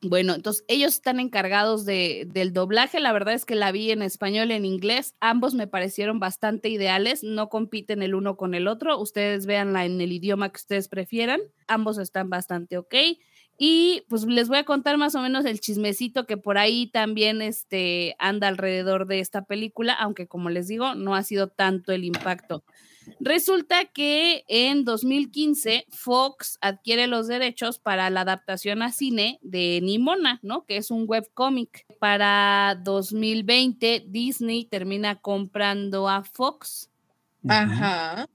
Bueno, entonces ellos están encargados de, del doblaje. La verdad es que la vi en español y en inglés. Ambos me parecieron bastante ideales. No compiten el uno con el otro. Ustedes véanla en el idioma que ustedes prefieran. Ambos están bastante ok. Y pues les voy a contar más o menos el chismecito que por ahí también este, anda alrededor de esta película, aunque como les digo, no ha sido tanto el impacto. Resulta que en 2015 Fox adquiere los derechos para la adaptación a cine de Nimona, ¿no? Que es un webcómic. Para 2020 Disney termina comprando a Fox. Ajá.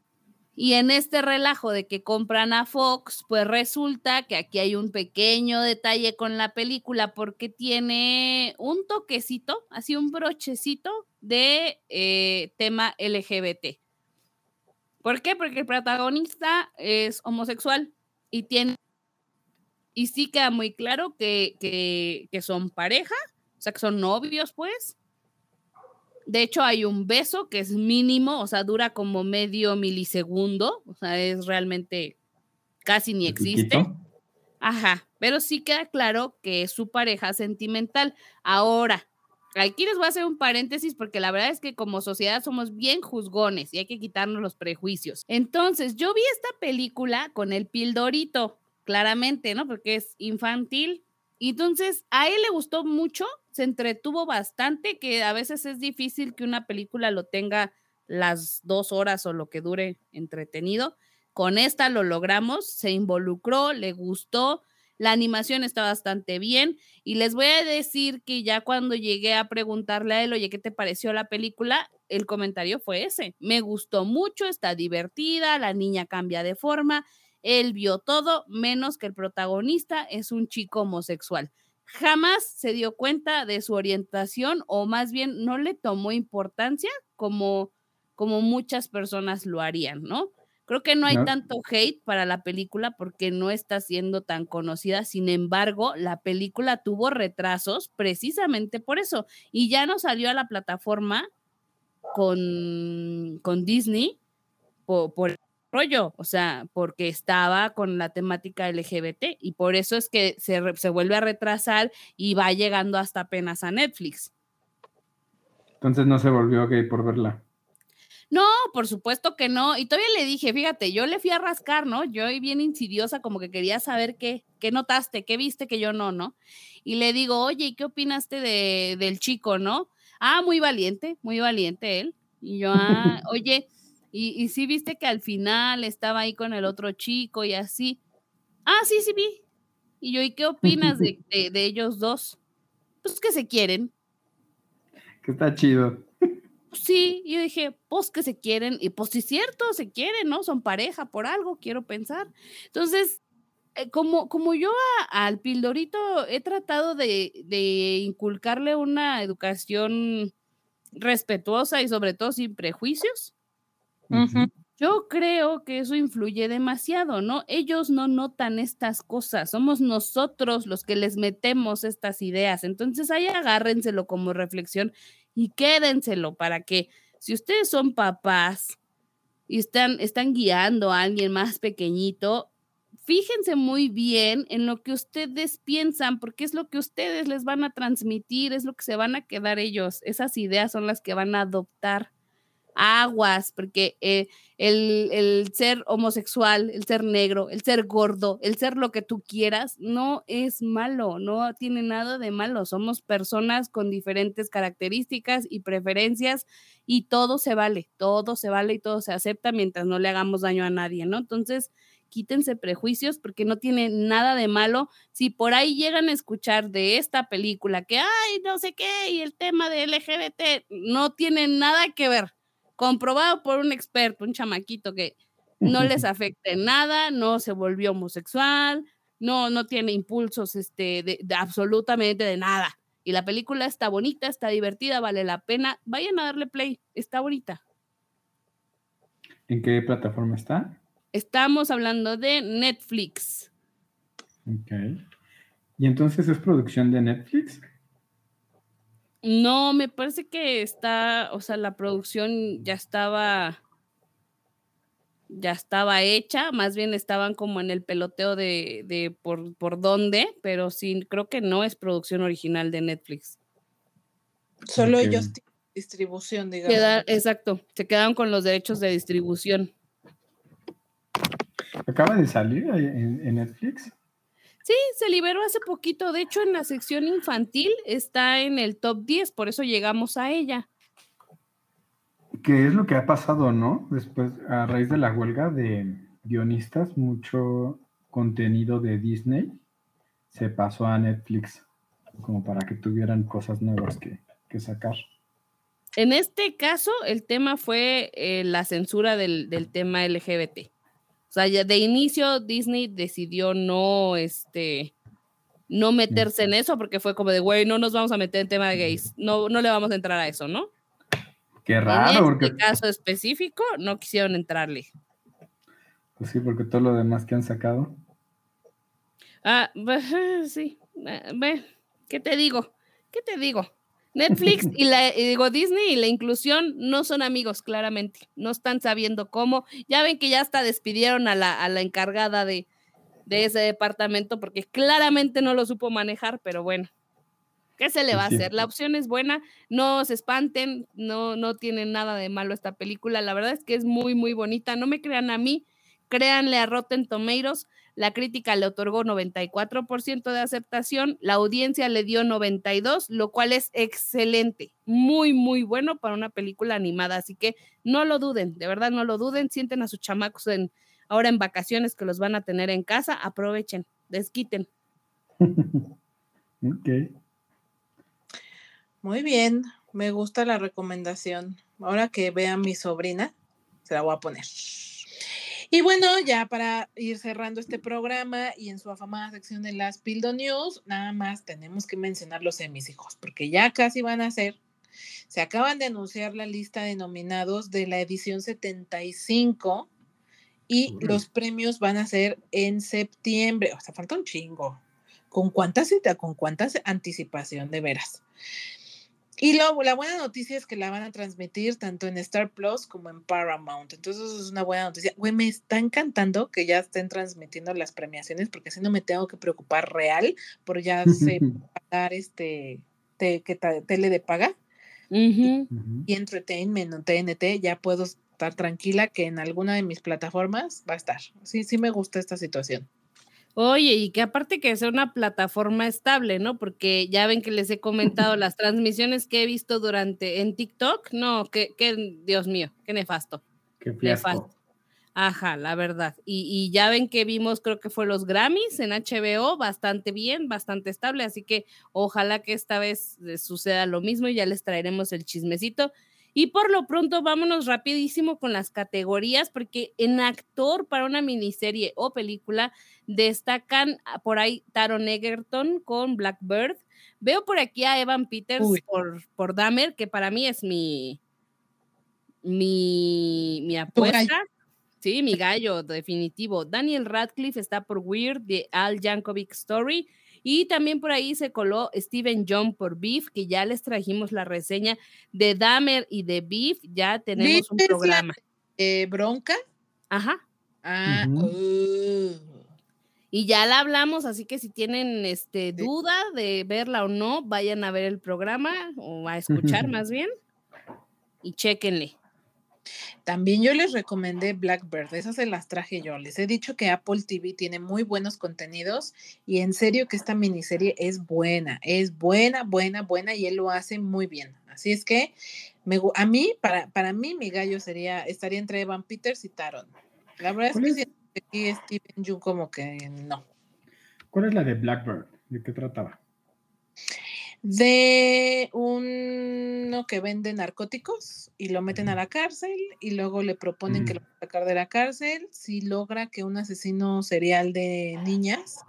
Y en este relajo de que compran a Fox, pues resulta que aquí hay un pequeño detalle con la película porque tiene un toquecito, así un brochecito de eh, tema LGBT. ¿Por qué? Porque el protagonista es homosexual y tiene. Y sí queda muy claro que, que, que, son pareja, o sea, que son novios, pues. De hecho, hay un beso que es mínimo, o sea, dura como medio milisegundo, o sea, es realmente casi ni existe. Ajá, pero sí queda claro que es su pareja sentimental. Ahora, Aquí les voy a hacer un paréntesis porque la verdad es que como sociedad somos bien juzgones y hay que quitarnos los prejuicios. Entonces, yo vi esta película con el pildorito, claramente, ¿no? Porque es infantil. Entonces, a él le gustó mucho, se entretuvo bastante, que a veces es difícil que una película lo tenga las dos horas o lo que dure entretenido. Con esta lo logramos, se involucró, le gustó, la animación está bastante bien y les voy a decir que ya cuando llegué a preguntarle a él, oye, ¿qué te pareció la película? El comentario fue ese. Me gustó mucho, está divertida, la niña cambia de forma, él vio todo, menos que el protagonista es un chico homosexual. Jamás se dio cuenta de su orientación o más bien no le tomó importancia como, como muchas personas lo harían, ¿no? Creo que no hay no. tanto hate para la película porque no está siendo tan conocida. Sin embargo, la película tuvo retrasos precisamente por eso. Y ya no salió a la plataforma con, con Disney por, por rollo, o sea, porque estaba con la temática LGBT y por eso es que se, se vuelve a retrasar y va llegando hasta apenas a Netflix. Entonces no se volvió gay por verla. No, por supuesto que no. Y todavía le dije, fíjate, yo le fui a rascar, ¿no? Yo bien insidiosa, como que quería saber qué, qué notaste, qué viste que yo no, ¿no? Y le digo, oye, ¿y qué opinaste de, del chico, no? Ah, muy valiente, muy valiente él. Y yo, ah, [laughs] oye, y, y sí viste que al final estaba ahí con el otro chico y así. Ah, sí, sí vi. Y yo, ¿y qué opinas de, [laughs] de, de ellos dos? Pues que se quieren. Que está chido sí, yo dije, pues que se quieren, y pues sí es cierto, se quieren, ¿no? Son pareja por algo, quiero pensar. Entonces, eh, como, como yo a- al Pildorito he tratado de, de inculcarle una educación respetuosa y sobre todo sin prejuicios, Yo creo que eso influye demasiado, ¿no? Ellos no notan estas cosas, somos nosotros los que les metemos estas ideas. Entonces ahí agárrenselo como reflexión y quédenselo para que si ustedes son papás y están, están guiando a alguien más pequeñito, fíjense muy bien en lo que ustedes piensan, porque es lo que ustedes les van a transmitir, es lo que se van a quedar ellos. Esas ideas son las que van a adoptar aguas, porque eh, el, el ser homosexual, el ser negro, el ser gordo, el ser lo que tú quieras, no es malo, no tiene nada de malo. Somos personas con diferentes características y preferencias y todo se vale, todo se vale y todo se acepta mientras no le hagamos daño a nadie, ¿no? Entonces, quítense prejuicios porque no tiene nada de malo. Si por ahí llegan a escuchar de esta película que, ay, no sé qué, y el tema de LGBT, no tiene nada que ver comprobado por un experto, un chamaquito que no les afecta en nada, no se volvió homosexual, no, no tiene impulsos este, de, de absolutamente de nada. Y la película está bonita, está divertida, vale la pena. Vayan a darle play, está bonita. ¿En qué plataforma está? Estamos hablando de Netflix. Ok. ¿Y entonces es producción de Netflix? No, me parece que está, o sea, la producción ya estaba, ya estaba hecha, más bien estaban como en el peloteo de, de por, por dónde, pero sí, creo que no es producción original de Netflix. Solo Ok. ellos tienen distribución, digamos. Queda- exacto, se quedaron con los derechos de distribución. ¿Acaba de salir en Netflix? Sí, se liberó hace poquito, de hecho en la sección infantil está en el top 10, por eso llegamos a ella. ¿Qué es lo que ha pasado, no? Después, a raíz de la huelga de guionistas, mucho contenido de Disney se pasó a Netflix, como para que tuvieran cosas nuevas que, que sacar. En este caso, el tema fue eh, la censura del, del tema LGBT. O sea, ya de inicio Disney decidió no, este, no meterse en eso porque fue como de, güey, no nos vamos a meter en tema de gays, no, no le vamos a entrar a eso, ¿no? Qué en raro, este porque caso específico no quisieron entrarle. pues sí, porque todo lo demás que han sacado. Ah, [laughs] sí, ah, ve, ¿qué te digo? ¿Qué te digo? Netflix [laughs] y la y digo Disney y la inclusión no son amigos, claramente. No están sabiendo cómo. Ya ven que ya hasta despidieron a la, a la encargada de, de ese departamento porque claramente no lo supo manejar, pero bueno. ¿Qué se le va a sí. hacer? La opción es buena, no se espanten, no, no tiene nada de malo esta película. La verdad es que es muy, muy bonita. No me crean a mí, créanle a Rotten Tomatoes. La crítica le otorgó 94% de aceptación, la audiencia le dio 92, lo cual es excelente, muy, muy bueno para una película animada. Así que no lo duden, de verdad no lo duden, sienten a sus chamacos en, ahora en vacaciones que los van a tener en casa, aprovechen, desquiten. ok. Muy bien, me gusta la recomendación. Ahora que vea a mi sobrina, se la voy a poner. Y bueno, ya para ir cerrando este programa y en su afamada sección de las Pildo News, nada más tenemos que mencionarlos en mis hijos, porque ya casi van a ser. Se acaban de anunciar la lista de nominados de la edición 75 y Órale. los premios van a ser en septiembre. O sea, falta un chingo. ¿Con cuánta cita? ¿Con cuánta anticipación de veras? Y lo, la buena noticia es que la van a transmitir tanto en Star Plus como en Paramount. Entonces eso es una buena noticia. Güey, me está encantando que ya estén transmitiendo las premiaciones porque así no me tengo que preocupar real por ya sé [laughs] pagar este te- que ta- tele de paga Ujú. Ujú. y Entertainment o TNT. Ya puedo estar tranquila que en alguna de mis plataformas va a estar. Sí, sí me gusta esta situación. Oye, y que aparte que sea una plataforma estable, ¿no? Porque ya ven que les he comentado [laughs] las transmisiones que he visto durante en TikTok, no, que, que Dios mío, qué nefasto. Qué fiasco. Nefasto. Ajá, la verdad. Y, y ya ven que vimos, creo que fue los Grammys en HBO, bastante bien, bastante estable, así que ojalá que esta vez eh, suceda lo mismo y ya les traeremos el chismecito. Y por lo pronto, vámonos rapidísimo con las categorías, porque en actor para una miniserie o película destacan por ahí Taron Egerton con Blackbird. Veo por aquí a Evan Peters por, por Dahmer, que para mí es mi, mi, mi apuesta. Sí, mi gallo, definitivo. Daniel Radcliffe está por Weird, de Al Yankovic Story. Y también por ahí se coló Steven John por Beef, que ya les trajimos la reseña de Dahmer y de Beef. Ya tenemos un programa. Eh, ¿Bronca? Ajá. Ah, uh. Y ya la hablamos, así que si tienen este, duda de verla o no, vayan a ver el programa o a [laughs] escuchar más bien y chequenle. También yo les recomendé Blackbird, esas se las traje yo. Les he dicho que Apple TV tiene muy buenos contenidos y en serio que esta miniserie es buena, es buena, buena, buena y él lo hace muy bien. Así es que me, a mí, para, para mí, mi gallo sería, estaría entre Evan Peters y Taron. La verdad es que aquí Steven Jung como que no. ¿Cuál es la de Blackbird? ¿De qué trataba? De uno que vende narcóticos y lo meten a la cárcel y luego le proponen que lo va a sacar de la cárcel si logra que un asesino serial de niñas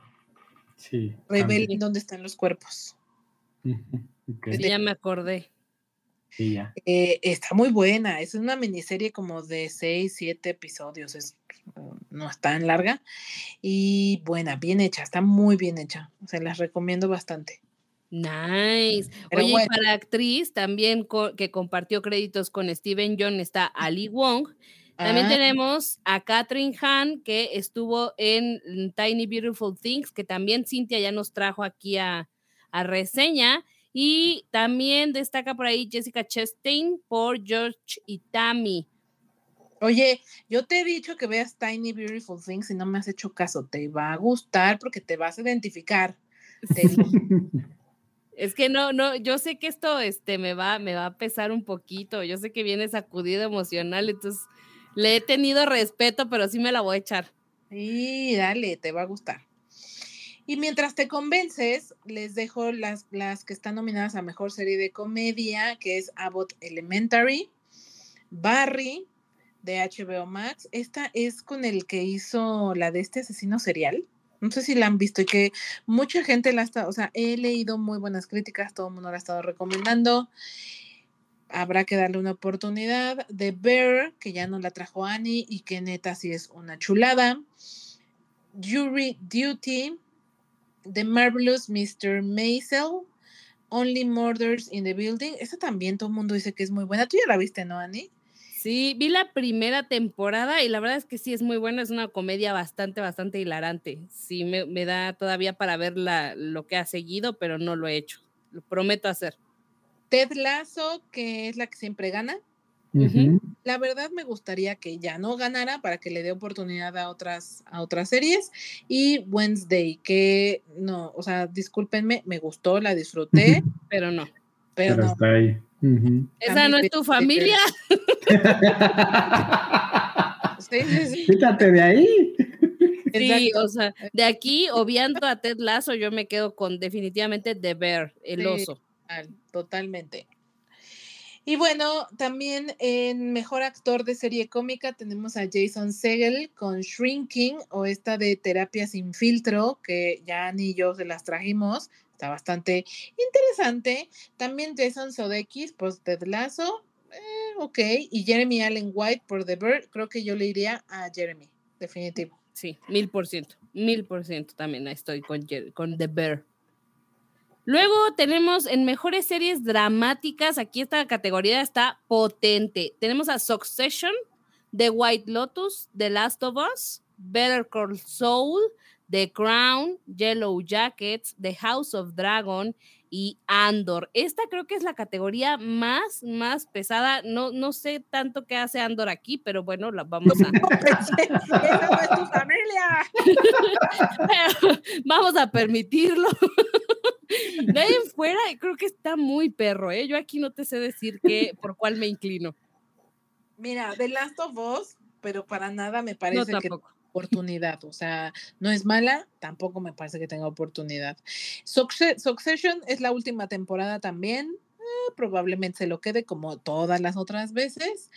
sí, revele dónde están los cuerpos. ya me acordé. Sí, ya. Eh, está muy buena, es una miniserie como de seis, siete episodios, es, no es tan larga y buena, bien hecha, está muy bien hecha, se las recomiendo bastante. Nice. Oye, y para actriz también que compartió créditos con Steven John está Ali Wong. También ah. tenemos a Catherine Han, que estuvo en Tiny Beautiful Things, que también Cintia ya nos trajo aquí a, reseña. Y también destaca por ahí Jessica Chastain por George y Tammy. Oye, yo te he dicho que veas Tiny Beautiful Things y no me has hecho caso. Te va a gustar porque te vas a identificar. Es que no, no, yo sé que esto este, me, va, me va a pesar un poquito. Yo sé que viene sacudido emocional, entonces le he tenido respeto, pero sí me la voy a echar. Sí, dale, te va a gustar. Y mientras te convences, les dejo las, las que están nominadas a Mejor Serie de Comedia, que es Abbott Elementary, Barry, de HBO Max. Esta es con el que hizo la de este asesino serial. No sé si la han visto y que mucha gente la está, o sea, he leído muy buenas críticas, todo el mundo la ha estado recomendando. Habrá que darle una oportunidad. The Bear, que ya no la trajo Annie y que neta sí es una chulada. Jury Duty, The Marvelous Mr. Maisel, Only Murders in the Building. Esa también todo el mundo dice que es muy buena. Tú ya la viste, ¿no, Annie? Sí, vi la primera temporada y la verdad es que sí es muy buena, es una comedia bastante, bastante hilarante. Sí, me, da todavía para ver lo que ha seguido, pero no lo he hecho. Lo prometo hacer. Ted Lasso, que es la que siempre gana. La verdad me gustaría que ya no ganara para que le dé oportunidad a otras, a otras series. Y Wednesday, que no, o sea, discúlpenme, me gustó, la disfruté, pero no. Pero, no. Está ahí. Esa no es tu familia. [laughs] Quítate de ahí. Sí, o sea, de aquí, obviando a Ted Lasso, yo me quedo con definitivamente The Bear, el oso. Totalmente. Y bueno, también en mejor actor de serie cómica tenemos a Jason Segel con Shrinking o esta de Terapia sin filtro, que ya ni yo se las trajimos. Está bastante interesante. También Jason Sudeikis por Ted Lasso. Eh, ok. Y Jeremy Allen White por The Bird. Creo que yo le iría a Jeremy. Definitivo. Sí, mil por ciento. Mil por ciento también estoy con, con The Bear. Luego tenemos en mejores series dramáticas, aquí esta categoría está potente. Tenemos a Succession, The White Lotus, The Last of Us, Better Call Saul, The Crown, Yellow Jackets, The House of Dragon y Andor. Esta creo que es la categoría más, más pesada. No, no sé tanto qué hace Andor aquí, pero bueno, la vamos a. [laughs] ¡Esa es tu familia! [laughs] vamos a permitirlo. [laughs] De ahí en fuera, creo que está muy perro, ¿eh? Yo aquí no te sé decir qué, por cuál me inclino. Mira, The Last of Us, pero para nada me parece que oportunidad. O sea, no es mala, tampoco me parece que tenga oportunidad. Succession es la última temporada también. eh, probablemente se lo quede como todas las otras veces.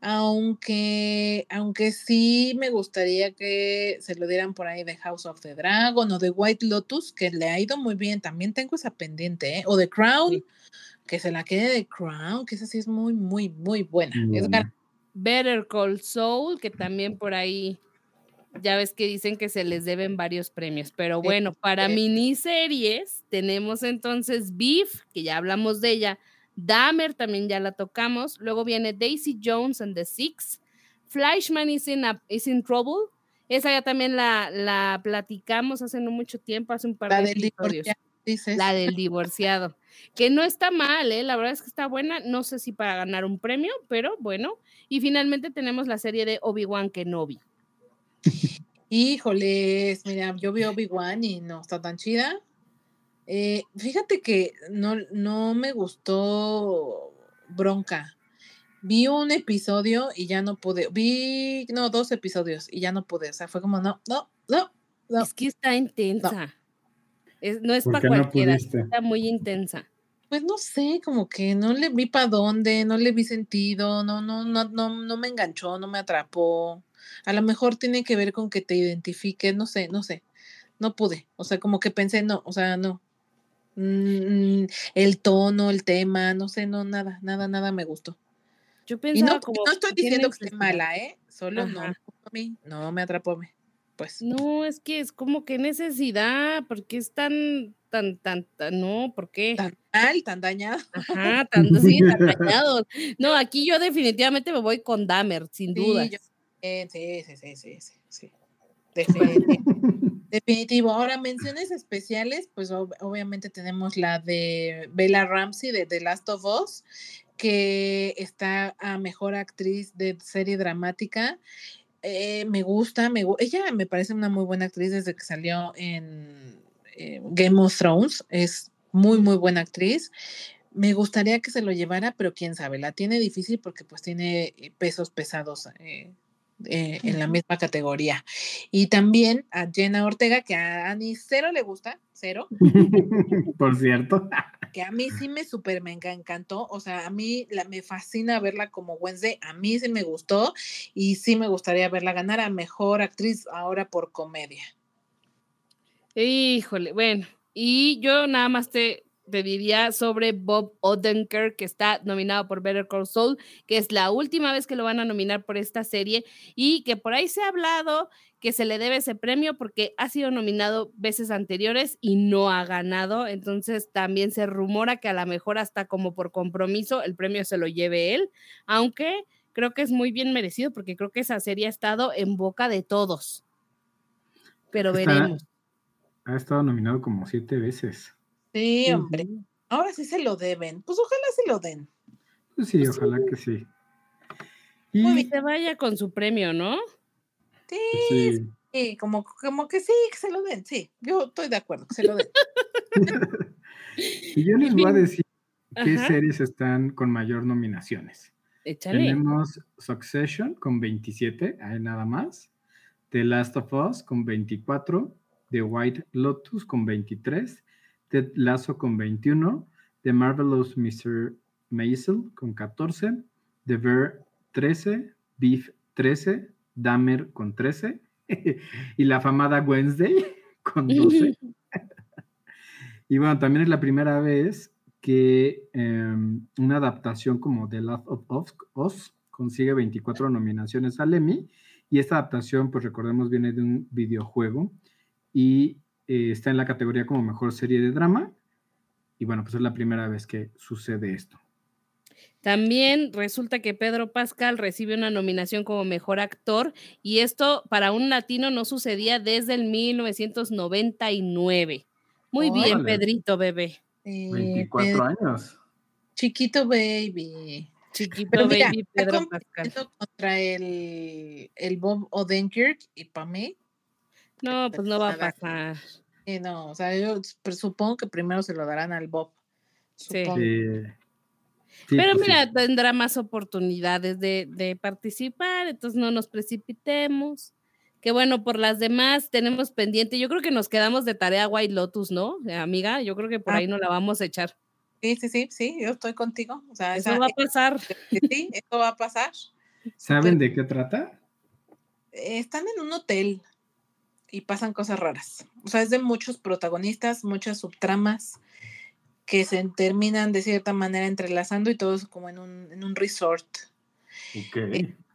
Aunque, aunque sí me gustaría que se lo dieran por ahí de House of the Dragon o de White Lotus, que le ha ido muy bien. También tengo esa pendiente, ¿eh? O de Crown, Sí. que se la quede de Crown, que esa sí es muy, muy, muy buena. Muy Es buena. gar- Better Call Soul, que también por ahí ya ves que dicen que se les deben varios premios. Pero bueno, para miniseries tenemos entonces Beef, que ya hablamos de ella. Dahmer también ya la tocamos. Luego viene Daisy Jones and the Six. Fleischman is in, a- is in Trouble. Esa ya también la, la platicamos hace no mucho tiempo, hace un par la de del episodios. dices. La del divorciado. Que no está mal, ¿eh? La verdad es que está buena. No sé si para ganar un premio, pero bueno. Y finalmente tenemos la serie de Obi-Wan Kenobi. Híjoles, mira, yo vi Obi-Wan y no está tan chida. Eh, fíjate que no, no me gustó Bronca. Vi un episodio y ya no pude. Vi, no, dos episodios y ya no pude. O sea, fue como, no, no, no, no. Es que está intensa. Es- no es ¿Por para no cualquiera, pudiste? está muy intensa. Pues no sé, como que no le vi para dónde, no le vi sentido, no, no, no, no, no me enganchó, no me atrapó. A lo mejor tiene que ver con que te identifiques, no sé, no sé. No pude. O sea, como que pensé, no, o sea, no. Mm, el tono, el tema, no sé, no, nada, nada, nada me gustó. Yo Y pensaba no, como. no estoy ¿qué diciendo que esté mala, ¿eh? Solo no, a mí, no me atrapó a mí. Pues. No, es que es como que necesidad, porque es tan, tan, tan, tan, no, ¿por qué? Tan mal, tan dañada. Ajá, tan, sí, tan dañados. No, aquí yo definitivamente me voy con Dahmer, sin duda. Sí, yo- eh, sí, sí, sí, sí, sí, sí. Definitivo. [laughs] Definitivo. Ahora, menciones especiales, pues ob- obviamente tenemos la de Bella Ramsey de The Last of Us, que está a mejor actriz de serie dramática. Eh, me gusta, me, gu- ella me parece una muy buena actriz desde que salió en eh, Game of Thrones. Es muy, muy buena actriz. Me gustaría que se lo llevara, pero quién sabe, la tiene difícil porque pues tiene eh, pesos pesados eh, eh, en la misma categoría. Y también a Jenna Ortega, que a Ani cero le gusta, cero, [laughs] Por cierto. que a mí sí me súper me enca- encantó, o sea, a mí la, me fascina verla como Wednesday, a mí sí me gustó y sí me gustaría verla ganar a Mejor Actriz ahora por comedia. Híjole, bueno, y yo nada más te, te diría sobre Bob Odenkirk, que está nominado por Better Call Saul, que es la última vez que lo van a nominar por esta serie y que por ahí se ha hablado que se le debe ese premio porque ha sido nominado veces anteriores y no ha ganado, entonces también se rumora que a lo mejor hasta como por compromiso el premio se lo lleve él, aunque creo que es muy bien merecido porque creo que esa serie ha estado en boca de todos. Pero Está- veremos. Ha estado nominado como siete veces. Sí, hombre, ahora sí se lo deben, pues ojalá se lo den. Pues sí, ojalá que sí. Y Muy se vaya con su premio, ¿no? Sí, sí. sí, como, como que sí, que se lo den, sí, yo estoy de acuerdo, que se lo den. [laughs] Y yo les voy a decir qué series están con mayor nominaciones. Échale. Tenemos Succession con 27, hay nada más. The Last of Us con 24. The White Lotus con 23. Ted Lasso con 21. The Marvelous Mr. Maisel con 14. The Bear 13. Beef 13. Dahmer con 13. [laughs] y la famada Wednesday [laughs] con 12. [laughs] Y bueno, también es la primera vez que em, una adaptación como The Last of Us, Us consigue 24 nominaciones al Emmy. Y esta adaptación, pues recordemos, viene de un videojuego y eh, está en la categoría como mejor serie de drama. Y bueno, pues es la primera vez que sucede esto. También resulta que Pedro Pascal recibe una nominación como mejor actor y esto para un latino no sucedía desde el 1999. Muy bien. Pedrito, bebé. Eh, 24 Pedro- años. Chiquito baby. Chiquito Pero baby Pedro Pascal. contra el, el Bob Odenkirk y para mí, No, pues no va a pasar. eh, no, o sea, yo supongo que primero se lo darán al Bob. Sí. Supongo. Sí. Sí, Pero pues sí. mira, tendrá más oportunidades de, de participar, entonces no nos precipitemos. Que bueno, por las demás tenemos pendiente. Yo creo que nos quedamos de tarea White Lotus, ¿no? Eh, amiga, yo creo que por Ah. ahí no la vamos a echar. Sí, sí, sí, sí, yo estoy contigo. O sea, Eso esa- va a pasar. eh, sí, [laughs] eso va a pasar. ¿Saben de qué trata? Eh, Están en un hotel y pasan cosas raras. O sea, es de muchos protagonistas, muchas subtramas que se terminan de cierta manera entrelazando y todo es como en un, en un resort. Ok.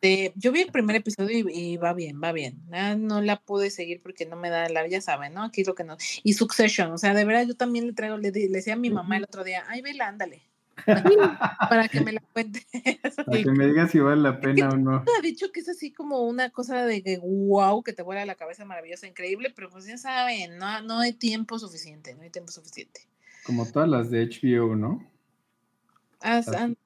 Eh, yo vi el primer episodio y, y va bien, va bien. Ah, no la pude seguir porque no me da la, ya saben, ¿no? Aquí es lo que no. Y Succession, o sea, de verdad yo también le traigo, le, le decía a mi mamá el otro día, ay, vela, ándale, [laughs] para que me la cuente. [laughs] Para que me digas si vale la pena o no. ha dicho que es así como una cosa de que wow, que te vuela la cabeza maravillosa, increíble, pero pues ya saben, no, no hay tiempo suficiente, no hay tiempo suficiente. Como todas las de HBO, ¿no? As- an-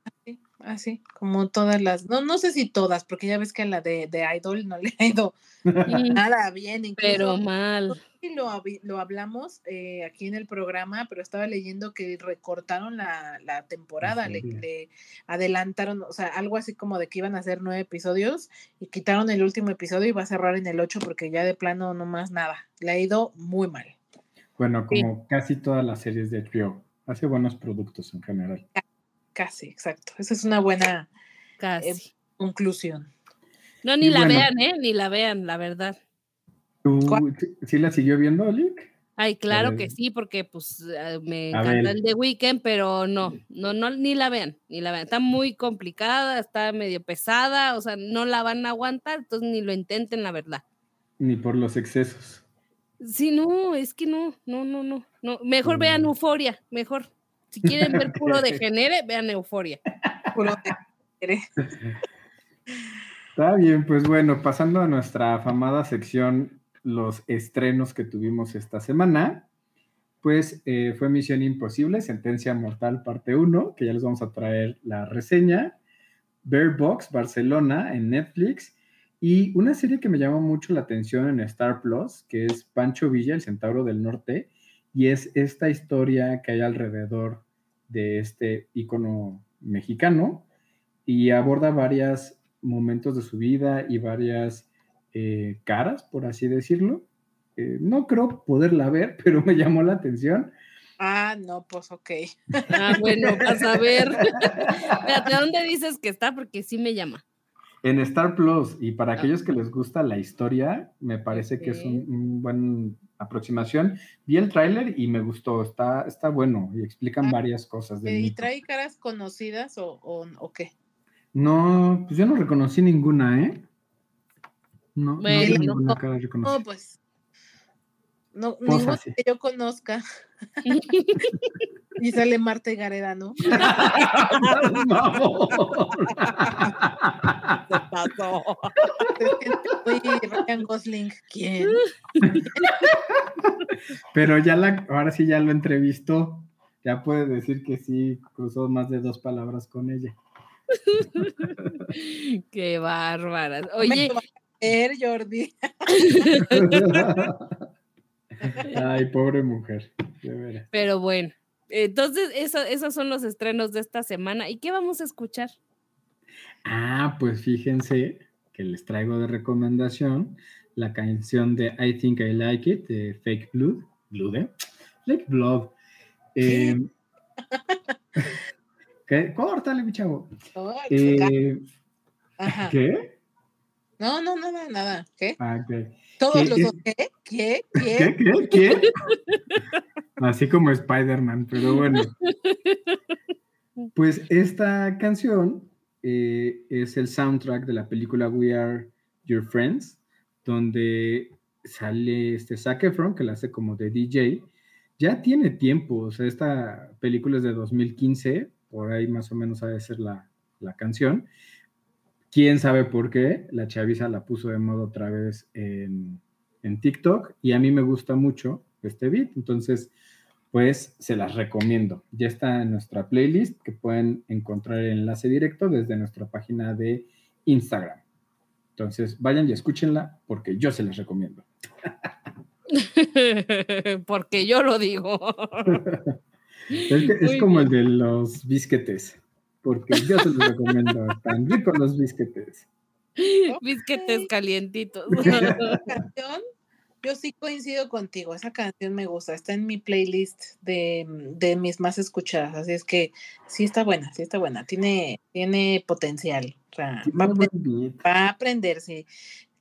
Así, así, como todas las, no, no sé si todas, porque ya ves que a la de, de Idol no [laughs] le ha ido [laughs] nada bien, incluso Pero mal. lo, lo hablamos eh, aquí en el programa, pero estaba leyendo que recortaron la, la temporada, le, adelantaron, o sea, algo así como de que iban a hacer nueve episodios y quitaron el último episodio y va a cerrar en el ocho porque ya de plano no más nada. Le ha ido muy mal. Bueno, Sí. como casi todas las series de HBO. Hace buenos productos en general. Casi, exacto. Esa es una buena Casi. conclusión. No, ni y la bueno. vean, ¿eh? Ni la vean, la verdad. ¿Tú sí- la siguió viendo, Lick? Ay, claro que sí, porque pues eh, me encanta el de Weekend, pero no, no, no, ni la vean, ni la vean. Está muy complicada, está medio pesada, o sea, no la van a aguantar, entonces ni lo intenten, la verdad. Ni por los excesos. Sí, no, es que no, no, no, no, no. Mejor vean. Euforia, mejor. Si quieren ver puro de genere, vean Euforia. Puro de- eres- Está bien, pues bueno, pasando a nuestra afamada sección, los estrenos que tuvimos esta semana, pues eh, fue Misión Imposible, Sentencia Mortal, parte 1, que ya les vamos a traer la reseña, Bear Box, Barcelona, en Netflix, y una serie que me llamó mucho la atención en Star Plus, que es Pancho Villa, el Centauro del Norte, y es esta historia que hay alrededor de este ícono mexicano, y aborda varios momentos de su vida y varias eh, caras, por así decirlo. Eh, no creo poderla ver, [laughs] pero me llamó la atención. Ah, no, pues ok. Ah, bueno, vas a ver. [laughs] Espérate, ¿dónde dices que está? Porque sí me llama. En Star Plus, y para aquellos que les gusta la historia, me parece que es un, un buen aproximación. Vi el tráiler y me gustó, está, está bueno y explican Ah, varias cosas del ¿Y mito. trae caras conocidas o, o, o qué? No, pues yo no reconocí ninguna, ¿eh? No, no Bueno. ninguna cara No, reconocida. pues. No, Pues ninguno así. que yo conozca. [laughs] y sale Marta y Gareda, ¿no? Se pasó. Oye, Ryan Gosling, ¿quién? Pero ya la, ahora sí ya lo entrevistó. Ya puede decir que sí cruzó más de dos palabras con ella. Qué me Oye, lo vas a creer, Jordi. [laughs] Ay, pobre mujer. De veras. pero bueno. Entonces, eso- esos son los estrenos de esta semana. ¿Y qué vamos a escuchar? Ah, pues fíjense que les traigo de recomendación la canción de I Think I Like It de Fake Blood. Blood, ¿eh? Fake Blood. Eh, [laughs] ¿qué? Córtale, mi chavo. Eh, Ajá. ¿Qué? No, no, nada, nada. ¿Qué? Ah, ok. Todos ¿Qué los es? dos. ¿Qué? ¿Qué? ¿Qué? ¿Qué? ¿Qué? ¿Qué? Así como Spider-Man, pero bueno. Pues esta canción eh, es el soundtrack de la película We Are Your Friends, donde sale este Zac Efron, que la hace como de DJ. Ya tiene tiempo, o sea, esta película es de 2015, por ahí más o menos ha de ser la, la canción. Quién sabe por qué, la chaviza la puso de moda otra vez en, en TikTok y a mí me gusta mucho este beat, entonces pues se las recomiendo. Ya está en nuestra playlist que pueden encontrar el enlace directo desde nuestra página de Instagram. Entonces vayan y escúchenla porque yo se las recomiendo. [laughs] Porque yo lo digo. [laughs] Es, que- es como el de los bisquetes, porque yo se los recomiendo. Están ricos los bisquetes. Bisquetes calientitos. [laughs] Yo sí coincido contigo, esa canción me gusta, está en mi playlist de, de mis más escuchadas, así es que sí está buena, sí está buena, tiene, tiene potencial, o sea, va, a va a aprender, sí.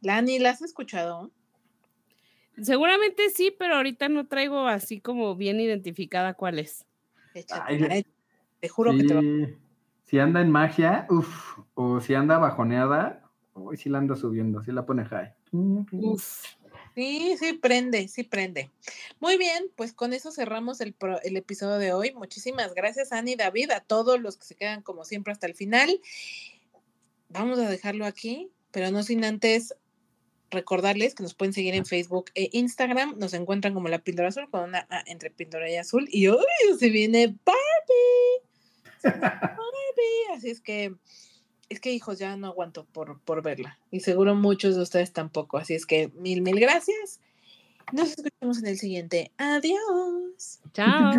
Lani, ¿la has escuchado? Seguramente sí, pero ahorita no traigo así como bien identificada cuál es. Échatela, Ay, eh, te juro que te va Sí, Si anda en magia, uff, o si anda bajoneada, hoy sí la anda subiendo, sí la pone high. Uf. Sí, sí prende, sí prende. Muy bien, pues con eso cerramos el, pro- el episodio de hoy. Muchísimas gracias, Ani, David, a todos los que se quedan como siempre hasta el final. Vamos a dejarlo aquí, pero no sin antes recordarles que nos pueden seguir en Facebook e Instagram. Nos encuentran como la píldora azul con una A entre píldora y azul. Y hoy se viene Barbie. [laughs] Barbie. Así es que, es que hijos, ya no aguanto por, por verla. Y seguro muchos de ustedes tampoco. Así es que mil, mil gracias. Nos escuchamos en el siguiente. Adiós. Chao.